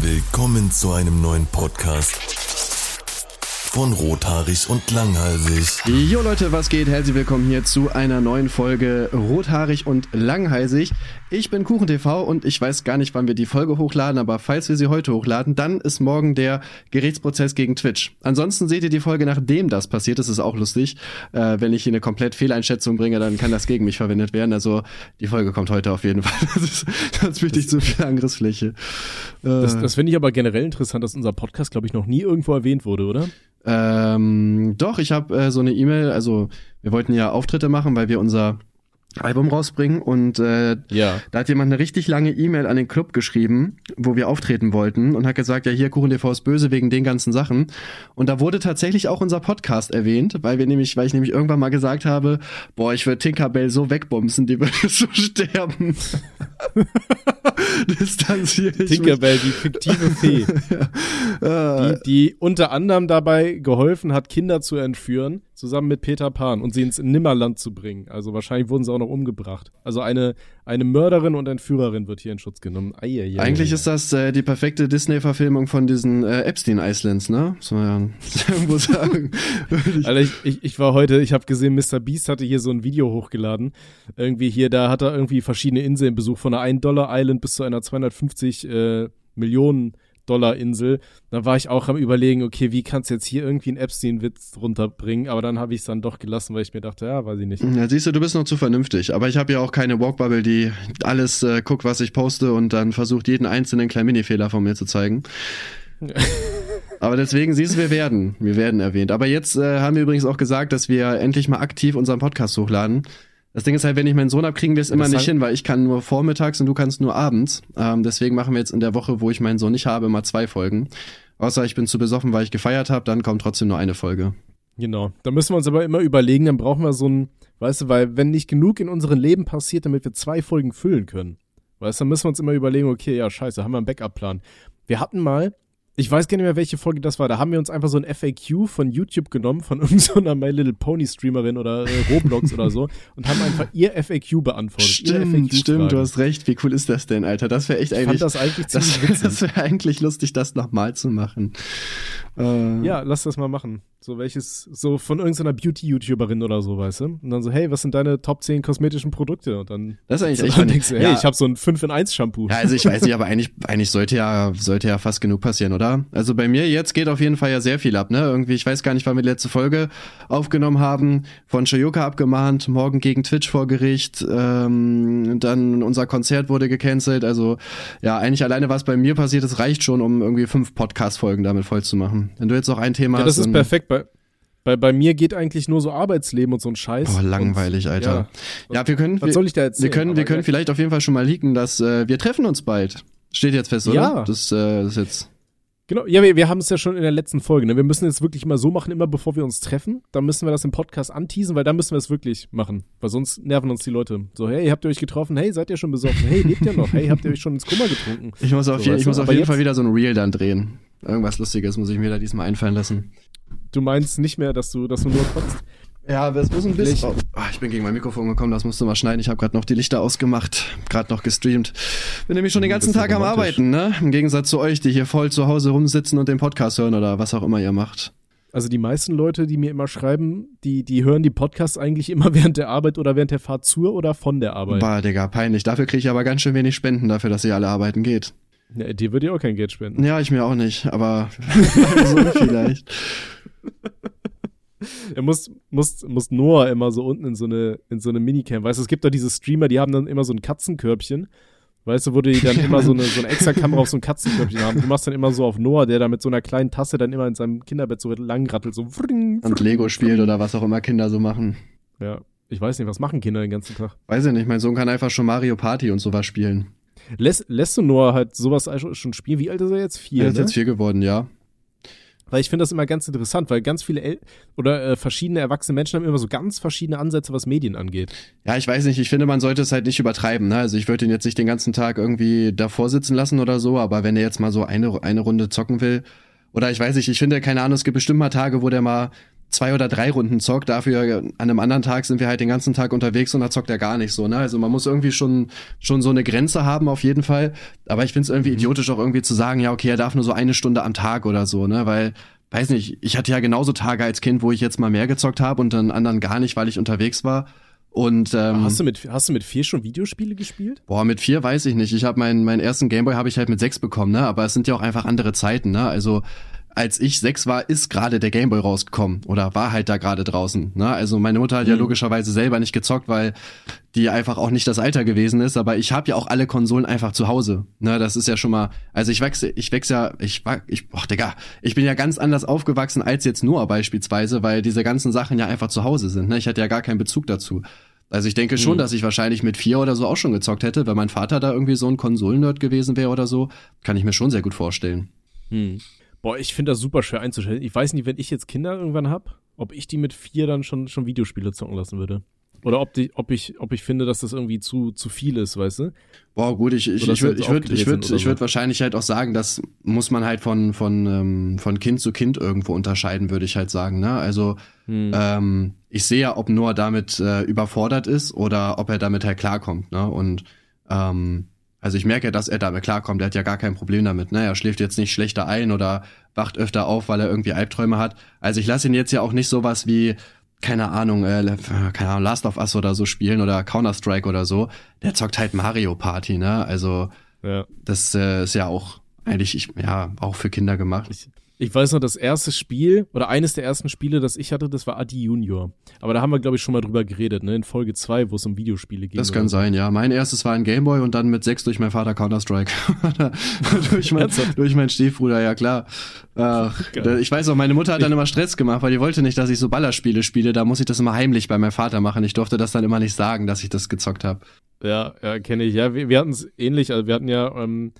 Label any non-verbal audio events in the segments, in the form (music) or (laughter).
Willkommen zu einem neuen Podcast von Rothaarig und Langhalsig. Jo Leute, was geht? Herzlich willkommen hier zu einer neuen Folge Rothaarig und Langhalsig. Ich bin KuchenTV und ich weiß gar nicht, wann wir die Folge hochladen, aber falls wir sie heute hochladen, dann ist morgen der Gerichtsprozess gegen Twitch. Ansonsten seht ihr die Folge, nachdem das passiert ist, ist auch lustig. Äh, wenn ich hier eine komplett Fehleinschätzung bringe, dann kann das gegen mich verwendet werden. Also die Folge kommt heute auf jeden (laughs) Fall. Das ist, sonst möchte ich zu viel Angriffsfläche. Äh, das, das finde ich aber generell interessant, dass unser Podcast, glaube ich, noch nie irgendwo erwähnt wurde, oder? Ähm, doch, ich habe äh, so eine E-Mail, also wir wollten ja Auftritte machen, weil wir unser Album rausbringen und äh, ja. da hat jemand eine richtig lange E-Mail an den Club geschrieben, wo wir auftreten wollten und hat gesagt, ja hier Kuchen TV ist böse wegen den ganzen Sachen und da wurde tatsächlich auch unser Podcast erwähnt, weil wir nämlich, weil ich nämlich irgendwann mal gesagt habe, boah, ich würde Tinkerbell so wegbumsen, die würde (laughs) so sterben. (laughs) Distanziere ich Tinkerbell, mich. die fiktive Fee, (laughs) ja. die, die unter anderem dabei geholfen hat, Kinder zu entführen zusammen mit Peter Pan und sie ins Nimmerland zu bringen. Also wahrscheinlich wurden sie auch noch umgebracht. Also eine, eine Mörderin und Entführerin wird hier in Schutz genommen. Eieiei. Eigentlich ist das äh, die perfekte Disney-Verfilmung von diesen äh, Epstein Islands, ne? Muss man ja (laughs) irgendwo sagen. also ich, ich, ich war heute, ich habe gesehen, Mr. Beast hatte hier so ein Video hochgeladen. Irgendwie hier, da hat er irgendwie verschiedene Inseln besucht, von einer 1-Dollar-Island bis zu einer 250 äh, Millionen Dollar-Insel. Da war ich auch am überlegen, okay, wie kannst du jetzt hier irgendwie einen Epstein-Witz runterbringen? Aber dann habe ich es dann doch gelassen, weil ich mir dachte, ja, weiß ich nicht. Ja, siehst du, du bist noch zu vernünftig. Aber ich habe ja auch keine Walkbubble, die alles äh, guckt, was ich poste und dann versucht, jeden einzelnen kleinen Minifehler von mir zu zeigen. (laughs) Aber deswegen siehst du, wir werden, wir werden erwähnt. Aber jetzt äh, haben wir übrigens auch gesagt, dass wir endlich mal aktiv unseren Podcast hochladen. Das Ding ist halt, wenn ich meinen Sohn habe, kriegen wir es immer nicht hin, weil ich kann nur vormittags und du kannst nur abends. Ähm, deswegen machen wir jetzt in der Woche, wo ich meinen Sohn nicht habe, mal zwei Folgen. Außer ich bin zu besoffen, weil ich gefeiert habe, dann kommt trotzdem nur eine Folge. Genau. Da müssen wir uns aber immer überlegen, dann brauchen wir so ein, weißt du, weil wenn nicht genug in unserem Leben passiert, damit wir zwei Folgen füllen können, weißt du, dann müssen wir uns immer überlegen, okay, ja, scheiße, haben wir einen Backup-Plan. Wir hatten mal ich weiß gar nicht mehr, welche Folge das war. Da haben wir uns einfach so ein FAQ von YouTube genommen, von (laughs) irgendeiner My Little Pony Streamerin oder äh, Roblox oder so und haben einfach ihr FAQ beantwortet. Stimmt, stimmt, du hast recht. Wie cool ist das denn, Alter? Das wäre echt ich eigentlich. Fand das eigentlich das, (laughs) das wäre eigentlich lustig, das nochmal zu machen. Äh, ja, lass das mal machen. So welches, so von irgendeiner Beauty-YouTuberin oder so, weißt du? Und dann so, hey, was sind deine Top 10 kosmetischen Produkte? Und dann, das ist eigentlich echt denkst hey, ja. ich habe so ein 5 in 1 Shampoo. Ja, also ich weiß nicht, (laughs) aber eigentlich, eigentlich sollte ja, sollte ja fast genug passieren, oder? Also bei mir jetzt geht auf jeden Fall ja sehr viel ab, ne? Irgendwie, ich weiß gar nicht, wann wir die letzte Folge aufgenommen haben, von Shoyoka abgemahnt, morgen gegen Twitch vor Gericht, ähm, dann unser Konzert wurde gecancelt, also ja, eigentlich alleine was bei mir passiert ist, reicht schon, um irgendwie fünf Podcast-Folgen damit voll zu machen. Wenn du jetzt noch ein Thema ja, das hast. Das ist perfekt. Bei, bei, bei mir geht eigentlich nur so Arbeitsleben und so ein Scheiß. Boah, langweilig, und, Alter. Ja, ja, wir können. Was wir, soll ich da erzählen? Wir können, wir können vielleicht auf jeden Fall schon mal leaken, dass äh, wir treffen uns bald. Steht jetzt fest, oder? Ja. Das, äh, das ist jetzt. Genau, ja, wir, wir haben es ja schon in der letzten Folge. Ne? Wir müssen jetzt wirklich mal so machen, immer bevor wir uns treffen. Dann müssen wir das im Podcast anteasen, weil dann müssen wir es wirklich machen. Weil sonst nerven uns die Leute. So, hey, habt ihr euch getroffen? Hey, seid ihr schon besoffen? Hey, lebt ihr noch? Hey, habt ihr euch schon ins Kummer getrunken? Ich muss auf, so, je, ich muss auf jeden Fall wieder so ein Reel dann drehen. Irgendwas Lustiges muss ich mir da diesmal einfallen lassen. Du meinst nicht mehr, dass du, dass du nur kotzt? Ja, aber es muss ein bisschen. Oh, ich bin gegen mein Mikrofon gekommen, das musst du mal schneiden. Ich habe gerade noch die Lichter ausgemacht, gerade noch gestreamt. Bin nämlich schon den ganzen Tag am Arbeiten, ne? Im Gegensatz zu euch, die hier voll zu Hause rumsitzen und den Podcast hören oder was auch immer ihr macht. Also die meisten Leute, die mir immer schreiben, die, die hören die Podcasts eigentlich immer (laughs) während der Arbeit oder während der Fahrt zur oder von der Arbeit. Bah, Digga, peinlich. Dafür kriege ich aber ganz schön wenig Spenden dafür, dass ihr alle arbeiten geht. Ja, dir würde ich auch kein Geld spenden. Ja, ich mir auch nicht, aber (laughs) (laughs) so vielleicht. Er muss, muss, muss Noah immer so unten in so eine, in so eine Minicam. Weißt du, es gibt doch diese Streamer, die haben dann immer so ein Katzenkörbchen. Weißt du, wo die dann immer so eine, so eine extra Kamera auf so ein Katzenkörbchen haben. Du machst dann immer so auf Noah, der da mit so einer kleinen Tasse dann immer in seinem Kinderbett so langrattelt, so. Und Lego spielt oder was auch immer Kinder so machen. Ja. Ich weiß nicht, was machen Kinder den ganzen Tag? Weiß ich nicht, mein Sohn kann einfach schon Mario Party und sowas spielen. Lässt, lässt du Noah halt sowas schon spielen? Wie alt ist er jetzt? Vier? Er ist ne? jetzt vier geworden, ja. Weil ich finde das immer ganz interessant, weil ganz viele El oder äh, verschiedene erwachsene Menschen haben immer so ganz verschiedene Ansätze, was Medien angeht. Ja, ich weiß nicht, ich finde, man sollte es halt nicht übertreiben. Ne? Also ich würde ihn jetzt nicht den ganzen Tag irgendwie davor sitzen lassen oder so, aber wenn er jetzt mal so eine, eine Runde zocken will, oder ich weiß nicht, ich finde, keine Ahnung, es gibt bestimmt mal Tage, wo der mal zwei oder drei Runden zockt, dafür an einem anderen Tag sind wir halt den ganzen Tag unterwegs und da zockt er gar nicht so, ne? Also man muss irgendwie schon, schon so eine Grenze haben auf jeden Fall. Aber ich finde es irgendwie mhm. idiotisch auch irgendwie zu sagen, ja, okay, er darf nur so eine Stunde am Tag oder so, ne? Weil, weiß nicht, ich hatte ja genauso Tage als Kind, wo ich jetzt mal mehr gezockt habe und dann anderen gar nicht, weil ich unterwegs war. Und ähm, hast du mit hast du mit vier schon Videospiele gespielt? Boah, mit vier weiß ich nicht. Ich habe meinen meinen ersten Gameboy habe ich halt mit sechs bekommen, ne? Aber es sind ja auch einfach andere Zeiten, ne? Also als ich sechs war, ist gerade der Gameboy rausgekommen oder war halt da gerade draußen. Ne? Also meine Mutter hat mhm. ja logischerweise selber nicht gezockt, weil die einfach auch nicht das Alter gewesen ist. Aber ich habe ja auch alle Konsolen einfach zu Hause. Ne? Das ist ja schon mal. Also ich wechsle, ich wechsle ja, ich war, ich, boah, Digga, ich bin ja ganz anders aufgewachsen als jetzt Noah beispielsweise, weil diese ganzen Sachen ja einfach zu Hause sind. Ne? Ich hatte ja gar keinen Bezug dazu. Also ich denke schon, mhm. dass ich wahrscheinlich mit vier oder so auch schon gezockt hätte, wenn mein Vater da irgendwie so ein Konsolennerd gewesen wäre oder so, kann ich mir schon sehr gut vorstellen. Mhm. Boah, ich finde das super schwer einzustellen. Ich weiß nicht, wenn ich jetzt Kinder irgendwann hab, ob ich die mit vier dann schon, schon Videospiele zocken lassen würde. Oder ob, die, ob, ich, ob ich finde, dass das irgendwie zu, zu viel ist, weißt du? Boah, gut, ich, ich, ich würde ich würd, ich würd, ich würd wahrscheinlich halt auch sagen, das muss man halt von, von, ähm, von Kind zu Kind irgendwo unterscheiden, würde ich halt sagen. Ne? Also hm. ähm, ich sehe ja, ob Noah damit äh, überfordert ist oder ob er damit halt klarkommt. Ne? Und ähm, also ich merke, dass er damit klarkommt. Er hat ja gar kein Problem damit. Ne? Er schläft jetzt nicht schlechter ein oder wacht öfter auf, weil er irgendwie Albträume hat. Also ich lasse ihn jetzt ja auch nicht sowas wie, keine Ahnung, äh, keine Ahnung, Last of Us oder so spielen oder Counter-Strike oder so. Der zockt halt Mario Party, ne? Also ja. das äh, ist ja auch eigentlich, ich, ja, auch für Kinder gemacht. Ich, ich weiß noch, das erste Spiel oder eines der ersten Spiele, das ich hatte, das war Adi Junior. Aber da haben wir, glaube ich, schon mal drüber geredet, ne? In Folge 2, wo es um Videospiele ging. Das kann sein, ja. Mein erstes war ein Gameboy und dann mit sechs durch meinen Vater Counter-Strike. (laughs) durch, mein, durch meinen Stiefbruder, ja klar. Äh, (laughs) ich weiß auch, meine Mutter hat dann immer Stress gemacht, weil die wollte nicht, dass ich so Ballerspiele spiele. Da muss ich das immer heimlich bei meinem Vater machen. Ich durfte das dann immer nicht sagen, dass ich das gezockt habe. Ja, ja, kenne ich. Ja, wir, wir hatten es ähnlich. Also wir hatten ja ähm,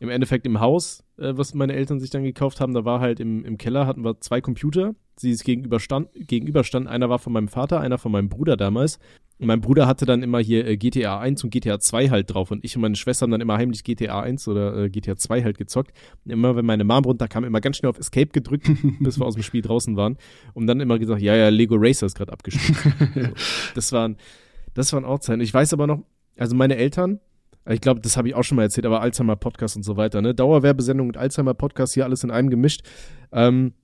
im Endeffekt im Haus, äh, was meine Eltern sich dann gekauft haben, da war halt im, im Keller, hatten wir zwei Computer, die es gegenüberstand, gegenüberstanden. Einer war von meinem Vater, einer von meinem Bruder damals. Und mein Bruder hatte dann immer hier äh, GTA 1 und GTA 2 halt drauf. Und ich und meine Schwester haben dann immer heimlich GTA 1 oder äh, GTA 2 halt gezockt. Und immer wenn meine Mom runterkam, immer ganz schnell auf Escape gedrückt, (laughs) bis wir aus dem Spiel draußen waren. Und dann immer gesagt, ja, ja, Lego Racer ist gerade abgespielt. (laughs) so, das waren, das waren auch Zeiten. Ich weiß aber noch, also meine Eltern, ich glaube, das habe ich auch schon mal erzählt, aber Alzheimer-Podcast und so weiter, ne? Dauerwerbesendung mit Alzheimer-Podcast hier alles in einem gemischt. Ähm,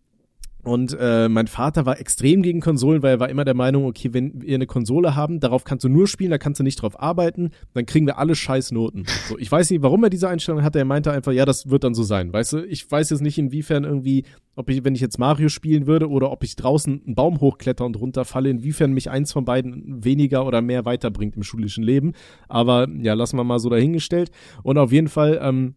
und äh, mein Vater war extrem gegen Konsolen, weil er war immer der Meinung, okay, wenn wir eine Konsole haben, darauf kannst du nur spielen, da kannst du nicht drauf arbeiten, dann kriegen wir alle scheiß Noten. So, ich weiß nicht, warum er diese Einstellung hatte. Er meinte einfach, ja, das wird dann so sein. Weißt du, ich weiß jetzt nicht, inwiefern irgendwie, ob ich, wenn ich jetzt Mario spielen würde oder ob ich draußen einen Baum hochkletter und runterfalle, inwiefern mich eins von beiden weniger oder mehr weiterbringt im schulischen Leben. Aber ja, lassen wir mal so dahingestellt. Und auf jeden Fall ähm,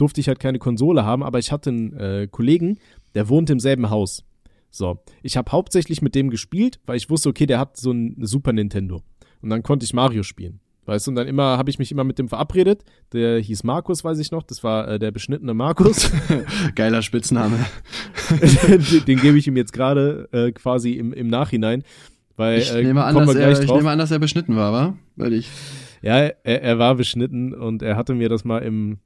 durfte ich halt keine Konsole haben, aber ich hatte einen äh, Kollegen, der wohnt im selben Haus. So, ich habe hauptsächlich mit dem gespielt, weil ich wusste, okay, der hat so ein Super Nintendo. Und dann konnte ich Mario spielen. Weißt du, und dann immer habe ich mich immer mit dem verabredet. Der hieß Markus, weiß ich noch. Das war äh, der beschnittene Markus. (laughs) Geiler Spitzname. (laughs) den, den gebe ich ihm jetzt gerade äh, quasi im, im Nachhinein. Weil, ich, äh, nehme an, dass er, ich nehme an, dass er beschnitten war, wa? Weil ich. Ja, er, er war beschnitten und er hatte mir das mal im,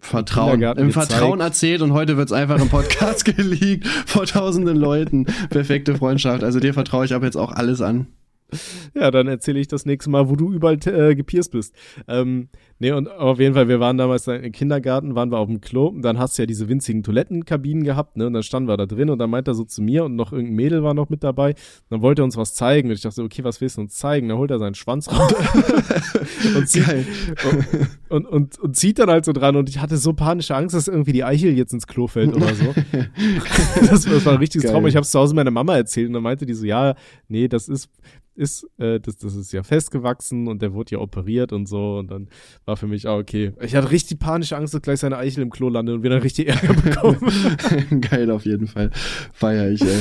Vertrauen, im gezeigt. Vertrauen erzählt und heute wird's einfach im Podcast (laughs) geleakt vor tausenden Leuten. Perfekte Freundschaft. Also dir vertraue ich aber jetzt auch alles an. (laughs) Ja, dann erzähle ich das nächste Mal, wo du überall äh, gepierst bist. Ähm, nee, und auf jeden Fall, wir waren damals im Kindergarten, waren wir auf dem Klo und dann hast du ja diese winzigen Toilettenkabinen gehabt, ne? Und dann standen wir da drin und dann meint er so zu mir und noch irgendein Mädel war noch mit dabei. Und dann wollte er uns was zeigen und ich dachte so, okay, was willst du uns zeigen? Dann holt er seinen Schwanz raus (laughs) und, zieht, und, (laughs) und, und, und, zieht dann halt so dran und ich hatte so panische Angst, dass irgendwie die Eichel jetzt ins Klo fällt oder so. das, das, war ein richtiges Geil. Trauma. Ich habe es zu Hause meiner Mama erzählt und dann meinte die so, ja, nee, das ist ist, äh, das, das ist ja festgewachsen und der wurde ja operiert und so. Und dann war für mich auch okay. Ich hatte richtig panische Angst, dass gleich seine Eichel im Klo landet und wir dann richtig Ärger bekommen. (laughs) Geil, auf jeden Fall. Feier ich, ey.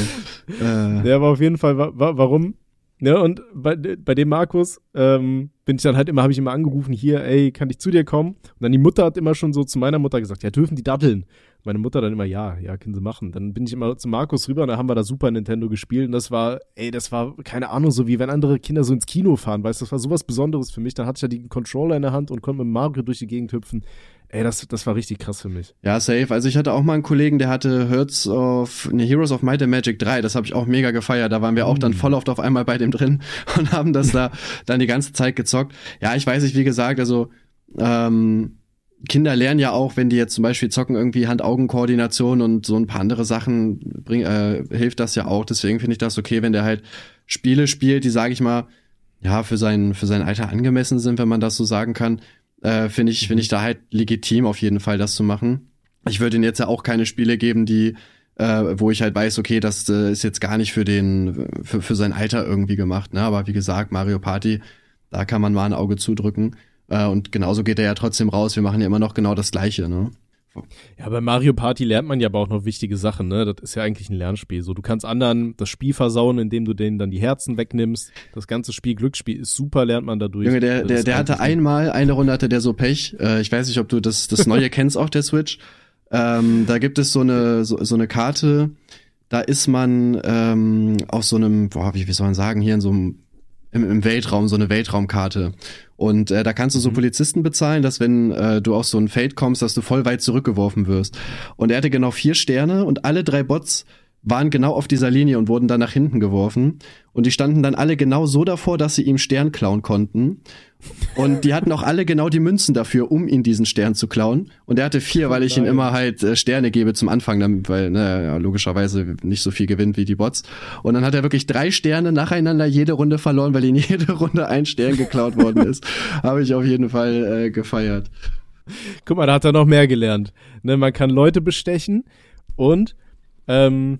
Äh. Ja, aber auf jeden Fall, wa warum? Ne, und bei, bei dem Markus ähm, bin ich dann halt immer, habe ich immer angerufen, hier, ey, kann ich zu dir kommen? Und dann die Mutter hat immer schon so zu meiner Mutter gesagt, ja, dürfen die datteln? Meine Mutter dann immer, ja, ja, können sie machen. Dann bin ich immer zu Markus rüber und da haben wir da Super Nintendo gespielt und das war, ey, das war, keine Ahnung, so wie wenn andere Kinder so ins Kino fahren, weißt du, das war sowas Besonderes für mich. Dann hatte ich ja die Controller in der Hand und konnte mit Mario durch die Gegend hüpfen. Ey, das, das war richtig krass für mich. Ja, safe. Also ich hatte auch mal einen Kollegen, der hatte Hearts of, ne, Heroes of Might and Magic 3. Das habe ich auch mega gefeiert. Da waren wir auch mm. dann voll oft auf einmal bei dem drin (laughs) und haben das da dann die ganze Zeit gezockt. Ja, ich weiß nicht, wie gesagt, also ähm, Kinder lernen ja auch, wenn die jetzt zum Beispiel zocken, irgendwie Hand-Augen-Koordination und so ein paar andere Sachen bring, äh, hilft das ja auch. Deswegen finde ich das okay, wenn der halt Spiele spielt, die, sage ich mal, ja, für sein, für sein Alter angemessen sind, wenn man das so sagen kann äh, finde ich, finde ich da halt legitim auf jeden Fall, das zu machen. Ich würde ihm jetzt ja auch keine Spiele geben, die, äh, wo ich halt weiß, okay, das äh, ist jetzt gar nicht für den, für, für sein Alter irgendwie gemacht, ne? Aber wie gesagt, Mario Party, da kann man mal ein Auge zudrücken. Äh, und genauso geht er ja trotzdem raus. Wir machen ja immer noch genau das Gleiche, ne? Ja, bei Mario Party lernt man ja aber auch noch wichtige Sachen, ne? Das ist ja eigentlich ein Lernspiel. So, du kannst anderen das Spiel versauen, indem du denen dann die Herzen wegnimmst. Das ganze Spiel Glücksspiel ist super, lernt man dadurch. Junge, der, der, der hatte einmal, eine Runde hatte der so Pech. Äh, ich weiß nicht, ob du das, das neue (laughs) kennst, auch der Switch. Ähm, da gibt es so eine, so, so eine Karte, da ist man ähm, auf so einem, boah, wie, wie soll man sagen, hier in so einem im, im Weltraum, so eine Weltraumkarte. Und äh, da kannst du so mhm. Polizisten bezahlen, dass wenn äh, du auf so ein Feld kommst, dass du voll weit zurückgeworfen wirst. Und er hatte genau vier Sterne und alle drei Bots waren genau auf dieser Linie und wurden dann nach hinten geworfen. Und die standen dann alle genau so davor, dass sie ihm Stern klauen konnten. Und die hatten auch alle genau die Münzen dafür, um ihn diesen Stern zu klauen. Und er hatte vier, weil ich ihm immer halt äh, Sterne gebe zum Anfang, damit, weil ne, ja, logischerweise nicht so viel gewinnt wie die Bots. Und dann hat er wirklich drei Sterne nacheinander jede Runde verloren, weil ihm (laughs) jede Runde ein Stern geklaut worden ist. (laughs) Habe ich auf jeden Fall äh, gefeiert. Guck mal, da hat er noch mehr gelernt. Ne, man kann Leute bestechen und ähm,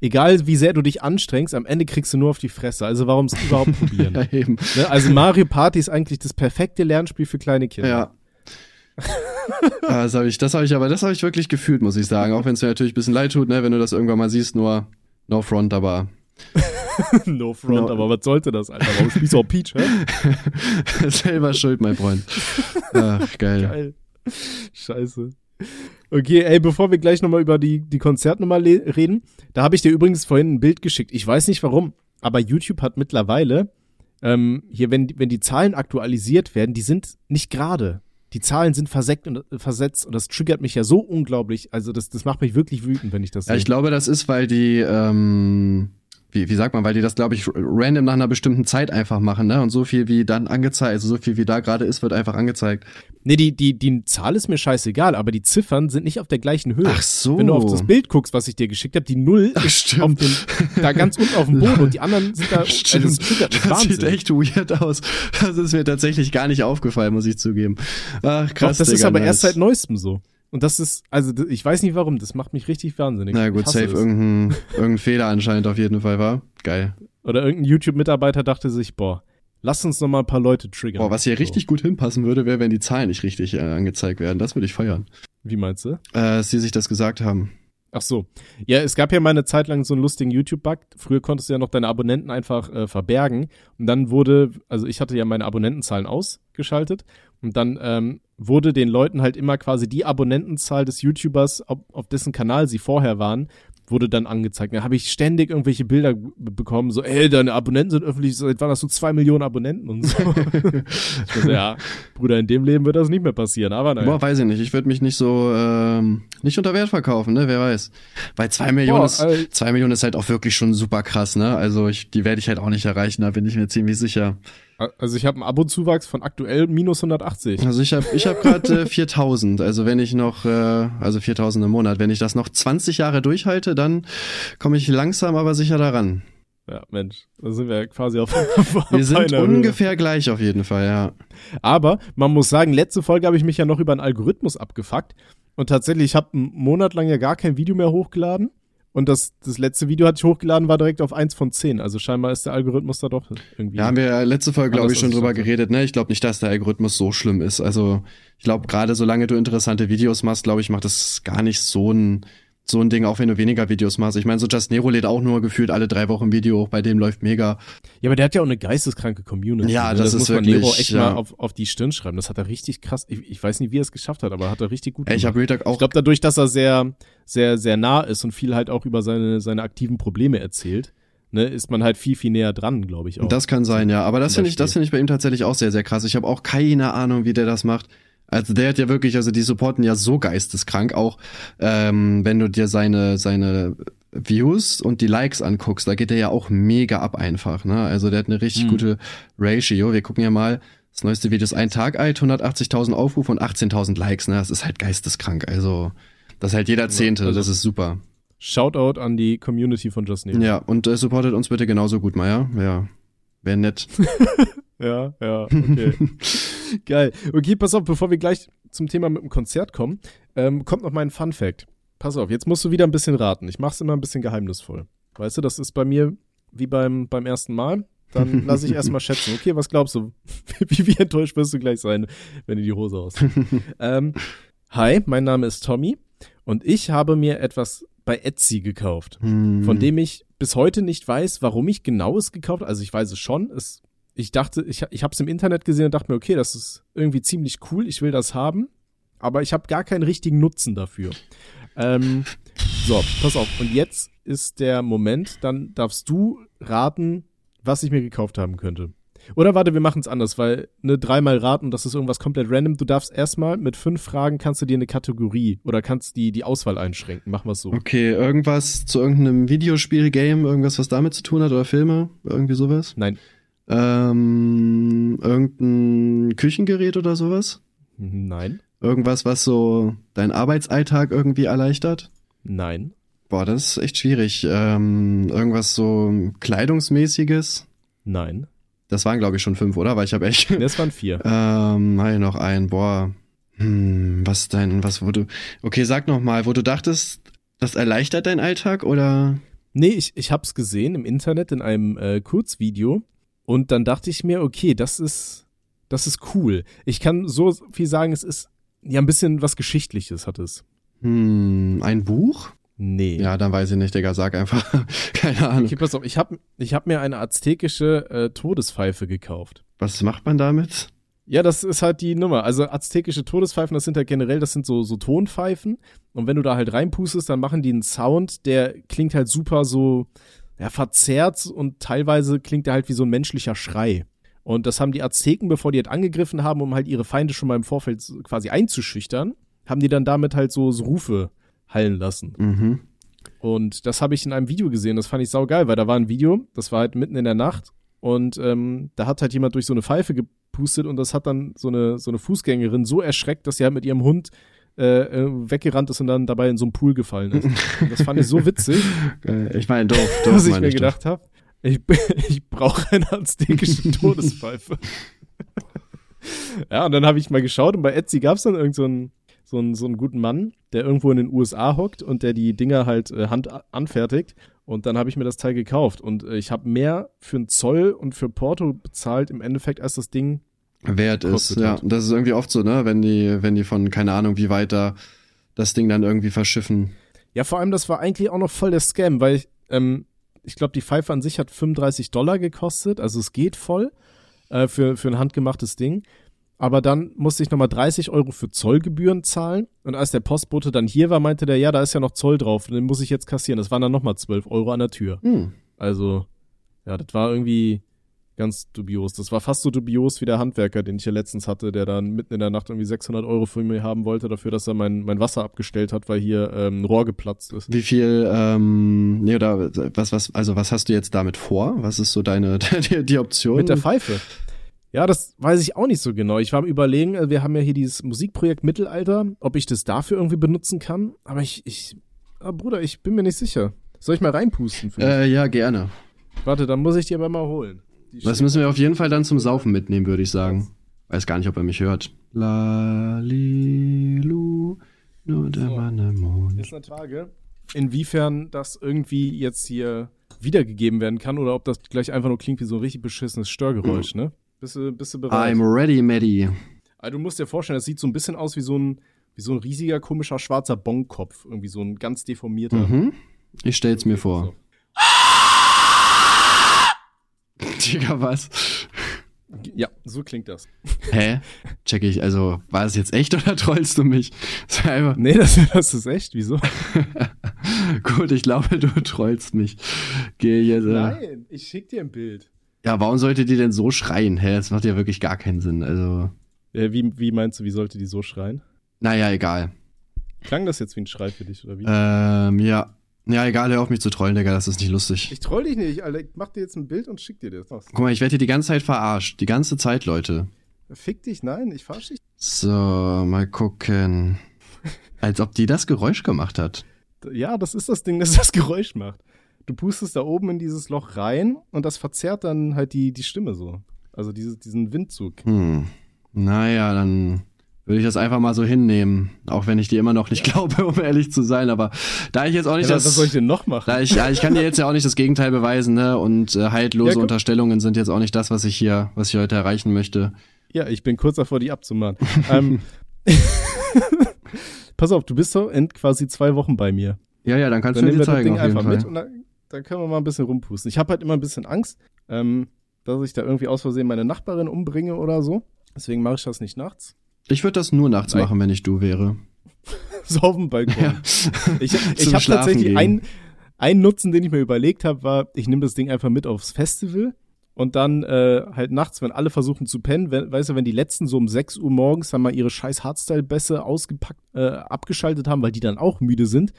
egal wie sehr du dich anstrengst, am Ende kriegst du nur auf die Fresse. Also warum es überhaupt probieren? (laughs) ja, eben. Ne? Also Mario Party ist eigentlich das perfekte Lernspiel für kleine Kinder. Ja. (laughs) das habe ich, das habe ich aber, das habe ich wirklich gefühlt, muss ich sagen. Auch wenn es mir natürlich ein bisschen leid tut, ne, wenn du das irgendwann mal siehst, nur no front, aber. (laughs) no front, no. aber was sollte das, Alter? Warum spielst du auch Peach, hä? Selber schuld, mein Freund. Ach, geil. Geil. Scheiße. Okay, ey, bevor wir gleich nochmal über die, die Konzertnummer reden, da habe ich dir übrigens vorhin ein Bild geschickt. Ich weiß nicht warum, aber YouTube hat mittlerweile, ähm, hier, wenn, wenn die Zahlen aktualisiert werden, die sind nicht gerade. Die Zahlen sind verseckt und äh, versetzt und das triggert mich ja so unglaublich. Also das, das macht mich wirklich wütend, wenn ich das sehe. Ja, ich glaube, das ist, weil die, ähm, wie, wie sagt man, weil die das, glaube ich, random nach einer bestimmten Zeit einfach machen, ne? Und so viel wie dann angezeigt, also so viel wie da gerade ist, wird einfach angezeigt. Nee, die, die, die Zahl ist mir scheißegal, aber die Ziffern sind nicht auf der gleichen Höhe. Ach so. Wenn du auf das Bild guckst, was ich dir geschickt habe, die Null Ach, ist auf dem, da ganz unten auf dem Boden und die anderen sind da. Stimmt. Also das, das sieht echt weird aus. Das ist mir tatsächlich gar nicht aufgefallen, muss ich zugeben. Ach, krass. Doch, das Digga, ist aber nice. erst seit neuestem so. Und das ist, also ich weiß nicht warum, das macht mich richtig wahnsinnig. Na gut, safe irgendein, irgendein Fehler anscheinend auf jeden Fall war. Geil. Oder irgendein YouTube-Mitarbeiter dachte sich, boah, lass uns noch mal ein paar Leute triggern. Boah, was hier so. richtig gut hinpassen würde, wäre, wenn die Zahlen nicht richtig äh, angezeigt werden. Das würde ich feiern. Wie meinst du? Äh, dass sie sich das gesagt haben. Ach so. Ja, es gab ja mal eine Zeit lang so einen lustigen YouTube-Bug. Früher konntest du ja noch deine Abonnenten einfach äh, verbergen. Und dann wurde, also ich hatte ja meine Abonnentenzahlen ausgeschaltet. Und dann ähm, wurde den Leuten halt immer quasi die Abonnentenzahl des YouTubers, auf, auf dessen Kanal sie vorher waren, wurde dann angezeigt. Da habe ich ständig irgendwelche Bilder bekommen, so, ey, deine Abonnenten sind öffentlich, seit wann hast du zwei Millionen Abonnenten und so. (laughs) ich so, ja, Bruder, in dem Leben wird das nicht mehr passieren, aber naja. Boah, weiß ich nicht. Ich würde mich nicht so, ähm, nicht unter Wert verkaufen, ne, wer weiß. Weil zwei Millionen, Boah, ist, äh, zwei Millionen ist halt auch wirklich schon super krass, ne, also ich, die werde ich halt auch nicht erreichen, da bin ich mir ziemlich sicher. Also ich habe einen Abo-Zuwachs von aktuell minus 180. Also ich habe ich hab gerade äh, 4000. Also wenn ich noch, äh, also 4000 im Monat, wenn ich das noch 20 Jahre durchhalte, dann komme ich langsam aber sicher daran. Ja, Mensch, da sind wir quasi auf. (laughs) wir sind ungefähr Höhe. gleich auf jeden Fall, ja. Aber man muss sagen, letzte Folge habe ich mich ja noch über einen Algorithmus abgefuckt. Und tatsächlich, ich habe einen Monat lang ja gar kein Video mehr hochgeladen. Und das, das letzte Video hatte ich hochgeladen, war direkt auf eins von zehn. Also scheinbar ist der Algorithmus da doch irgendwie. Ja, haben wir letzte Folge, glaube ich, schon drüber geredet. Ne? Ich glaube nicht, dass der Algorithmus so schlimm ist. Also ich glaube, gerade solange du interessante Videos machst, glaube ich, macht das gar nicht so einen so ein Ding, auch wenn du weniger Videos machst. Ich meine, so Just Nero lädt auch nur gefühlt alle drei Wochen ein Video hoch, bei dem läuft mega. Ja, aber der hat ja auch eine geisteskranke Community. Ja, ne? das ist muss man wirklich, Nero echt ja. mal auf, auf die Stirn schreiben. Das hat er richtig krass. Ich, ich weiß nicht, wie er es geschafft hat, aber hat er richtig gut Ey, ich gemacht. habe auch Ich glaube, dadurch, dass er sehr, sehr, sehr nah ist und viel halt auch über seine, seine aktiven Probleme erzählt, ne, ist man halt viel, viel näher dran, glaube ich auch. Das kann sein, ja. Aber das finde ich, das finde ich bei ihm tatsächlich auch sehr, sehr krass. Ich habe auch keine Ahnung, wie der das macht. Also der hat ja wirklich, also die supporten ja so geisteskrank. Auch ähm, wenn du dir seine seine Views und die Likes anguckst, da geht er ja auch mega ab einfach. Ne? Also der hat eine richtig Hm. gute Ratio. Wir gucken ja mal. Das neueste Video ist ein Tag alt, 180.000 Aufrufe und 18.000 Likes. Ne? Das ist halt geisteskrank. Also das ist halt jeder Zehnte. also- das ist super. Shoutout an die Community von Just Nero. Ja, und äh, supportet uns bitte genauso gut, Maya. Ja, wäre nett. (laughs) Ja, ja, okay. (laughs) Geil. Okay, pass auf, bevor wir gleich zum Thema mit dem Konzert kommen, ähm, kommt noch mein Fun Fact. Pass auf, jetzt musst du wieder ein bisschen raten. Ich mach's immer ein bisschen geheimnisvoll. Weißt du, das ist bei mir wie beim, beim ersten Mal. Dann (laughs) lass ich erstmal schätzen. Okay, was glaubst du? Wie, wie enttäuscht wirst du gleich sein, wenn du die Hose aus. ähm, hi, mein Name ist Tommy und ich habe mir etwas bei Etsy gekauft Hm. von dem ich bis heute nicht weiß, warum ich genau es gekauft habe. Also ich weiß es schon. Es, ich dachte, ich, ich habe es im Internet gesehen und dachte mir, okay, das ist irgendwie ziemlich cool, ich will das haben, aber ich habe gar keinen richtigen Nutzen dafür. Ähm, so, pass auf. Und jetzt ist der Moment, dann darfst du raten, was ich mir gekauft haben könnte. Oder warte, wir machen es anders, weil ne dreimal raten, das ist irgendwas komplett random. Du darfst erstmal mit fünf Fragen kannst du dir eine Kategorie oder kannst die die Auswahl einschränken. Machen wir es so. Okay, irgendwas zu irgendeinem Videospiel, Game, irgendwas, was damit zu tun hat oder Filme, irgendwie sowas? Nein, Ähm, irgendein Küchengerät oder sowas? nein, Irgendwas, was so deinen Arbeitsalltag irgendwie erleichtert? nein. Boah, das ist echt schwierig. Ähm, irgendwas so kleidungsmäßiges? Nein. Das waren, glaube ich, schon fünf, oder? Weil ich habe echt. Das waren vier. (laughs) ähm, nein, noch ein. Boah. Hm, was dein, was, wo du. Okay, sag noch mal, wo du dachtest, das erleichtert deinen Alltag oder? Nee, ich, ich hab's gesehen im Internet in einem äh, Kurzvideo und dann dachte ich mir, okay, das ist, das ist cool. Ich kann so viel sagen, es ist ja ein bisschen was Geschichtliches hat es. Hm, ein Buch? Nee. Ja, dann weiß ich nicht, Digga, sag einfach. (laughs) Keine Ahnung. Okay, pass auf, ich hab, ich hab mir eine aztekische äh, Todespfeife gekauft. Was macht man damit? Ja, das ist halt die Nummer. Also aztekische Todespfeifen, das sind ja generell, das sind so, so Tonpfeifen. Und wenn du da halt reinpustest, dann machen die einen Sound, der klingt halt super so, ja, verzerrt und teilweise klingt der halt wie so ein menschlicher Schrei. Und das haben die Azteken, bevor die halt angegriffen haben, um halt ihre Feinde schon mal im Vorfeld quasi einzuschüchtern, haben die dann damit halt so, so Rufe hallen lassen. Mhm. Und das habe ich in einem Video gesehen, das fand ich saugeil, weil da war ein Video, das war halt mitten in der Nacht und ähm, da hat halt jemand durch so eine Pfeife gepustet und das hat dann so eine, so eine Fußgängerin so erschreckt, dass sie halt mit ihrem Hund äh, äh, weggerannt ist und dann dabei in so einen Pool gefallen ist. (laughs) Und das fand ich so witzig, Geil. Ich meine, doof, doof dass ich mir ich gedacht habe, ich, (laughs) ich brauche eine aztekische (laughs) Todespfeife. ja, und dann habe ich mal geschaut und bei Etsy gab es dann irgend so einen, so, einen, so einen guten Mann, der irgendwo in den USA hockt und der die Dinger halt äh, Hand anfertigt. Und dann habe ich mir das Teil gekauft und äh, ich habe mehr für einen Zoll und für Porto bezahlt im Endeffekt, als das Ding. Wert ist, ja. hat. Das ist irgendwie oft so, ne? Wenn die, wenn die von, keine Ahnung, wie weit da das Ding dann irgendwie verschiffen. Ja, vor allem, das war eigentlich auch noch voll der Scam, weil ich, ähm, ich glaube, die Pfeife an sich hat 35 Dollar gekostet, also es geht voll äh, für, für ein handgemachtes Ding. Aber dann musste ich nochmal 30 Euro für Zollgebühren zahlen. Und als der Postbote dann hier war, meinte der, ja, da ist ja noch Zoll drauf, den muss ich jetzt kassieren. Das waren dann nochmal 12 Euro an der Tür. Hm. Also, ja, das war irgendwie ganz dubios. Das war fast so dubios wie der Handwerker, den ich ja letztens hatte, der dann mitten in der Nacht irgendwie 600 Euro für mich haben wollte, dafür, dass er mein, mein Wasser abgestellt hat, weil hier ähm, ein Rohr geplatzt ist. Wie viel, ähm, nee, oder was, was, also was hast du jetzt damit vor? Was ist so deine, (laughs) die, die Option? Mit der Pfeife. Ja, das weiß ich auch nicht so genau. Ich war am überlegen, äh, wir haben ja hier dieses Musikprojekt Mittelalter, ob ich das dafür irgendwie benutzen kann. Aber ich, ich, ah, Bruder, ich bin mir nicht sicher. Soll ich mal reinpusten? Für äh, ja, gerne. Warte, dann muss ich die aber mal holen. Die Das müssen wir auf jeden Fall dann zum Saufen mitnehmen, würde ich sagen. Weiß gar nicht, ob er mich hört. La, li, lu, nur der So. Mann im Mond. ist eine Frage, inwiefern das irgendwie jetzt hier wiedergegeben werden kann oder ob das gleich einfach nur klingt wie so ein richtig beschissenes Störgeräusch, ne? Bist du, bist du bereit? I'm ready, Maddie. Also du musst dir vorstellen, das sieht so ein bisschen aus wie so ein, wie so ein riesiger, komischer, schwarzer Bonkopf. Irgendwie so ein ganz deformierter. Mhm. Ich stell's mir vor. (laughs) Digga, was? Ja, so klingt das. Hä? Check ich, also, war es jetzt echt oder (laughs) trollst du mich? Das einfach, Nee, das, das ist echt. Wieso? (laughs) gut, ich glaube, du trollst mich. Geh jetzt. Äh, Nein, ich schick dir ein Bild. Ja, warum sollte die denn so schreien? Hä? Das macht ja wirklich gar keinen Sinn. Also, Äh, wie, wie meinst du, wie sollte die so schreien? naja, egal. Klang das jetzt wie ein Schrei für dich, oder wie? Ähm, ja. Ja, egal, hör auf mich zu trollen, Digga, das ist nicht lustig. Ich troll dich nicht, Alter. Ich mach dir jetzt ein Bild und schick dir das. Guck mal, ich werde hier die ganze Zeit verarscht. Die ganze Zeit, Leute. Fick dich, nein, ich verarsch dich. So, mal gucken. (laughs) Als ob die das Geräusch gemacht hat. Ja, das ist das Ding, das das Geräusch macht. Du pustest da oben in dieses Loch rein und das verzerrt dann halt die, die Stimme so. Also diese, diesen Windzug. Hm. Naja, dann würde ich das einfach mal so hinnehmen. Auch wenn ich dir immer noch nicht (laughs) glaube, um ehrlich zu sein. Aber da ich jetzt auch nicht Ja, das. was soll ich denn noch machen? da ich, ich kann dir jetzt ja auch nicht das Gegenteil beweisen, ne? Und äh, haltlose Ja. Unterstellungen sind jetzt auch nicht das, was ich hier, was ich heute erreichen möchte. Ja, ich bin kurz davor, die abzumachen. (laughs) ähm, (laughs) Pass auf, du bist so in quasi zwei Wochen bei mir. Ja, ja, dann kannst Dann du mir nehmen die wir das zeigen. Ding Auf jeden einfach Fall. mit und dann, dann können wir mal ein bisschen rumpusten. Ich habe halt immer ein bisschen Angst, ähm, dass ich da irgendwie aus Versehen meine Nachbarin umbringe oder so. Deswegen mache ich das nicht nachts. Ich würde das nur nachts Nein. machen, wenn ich du wäre. (laughs) So auf dem Balkon. Ja. Ich, (laughs) ich habe tatsächlich einen, einen Nutzen, den ich mir überlegt habe, war, ich nehme das Ding einfach mit aufs Festival und dann äh, halt nachts, wenn alle versuchen zu pennen, wenn, weißt du, wenn die letzten so um 6 Uhr morgens dann mal ihre scheiß Hardstyle-Bässe ausgepackt, äh, abgeschaltet haben, weil die dann auch müde sind,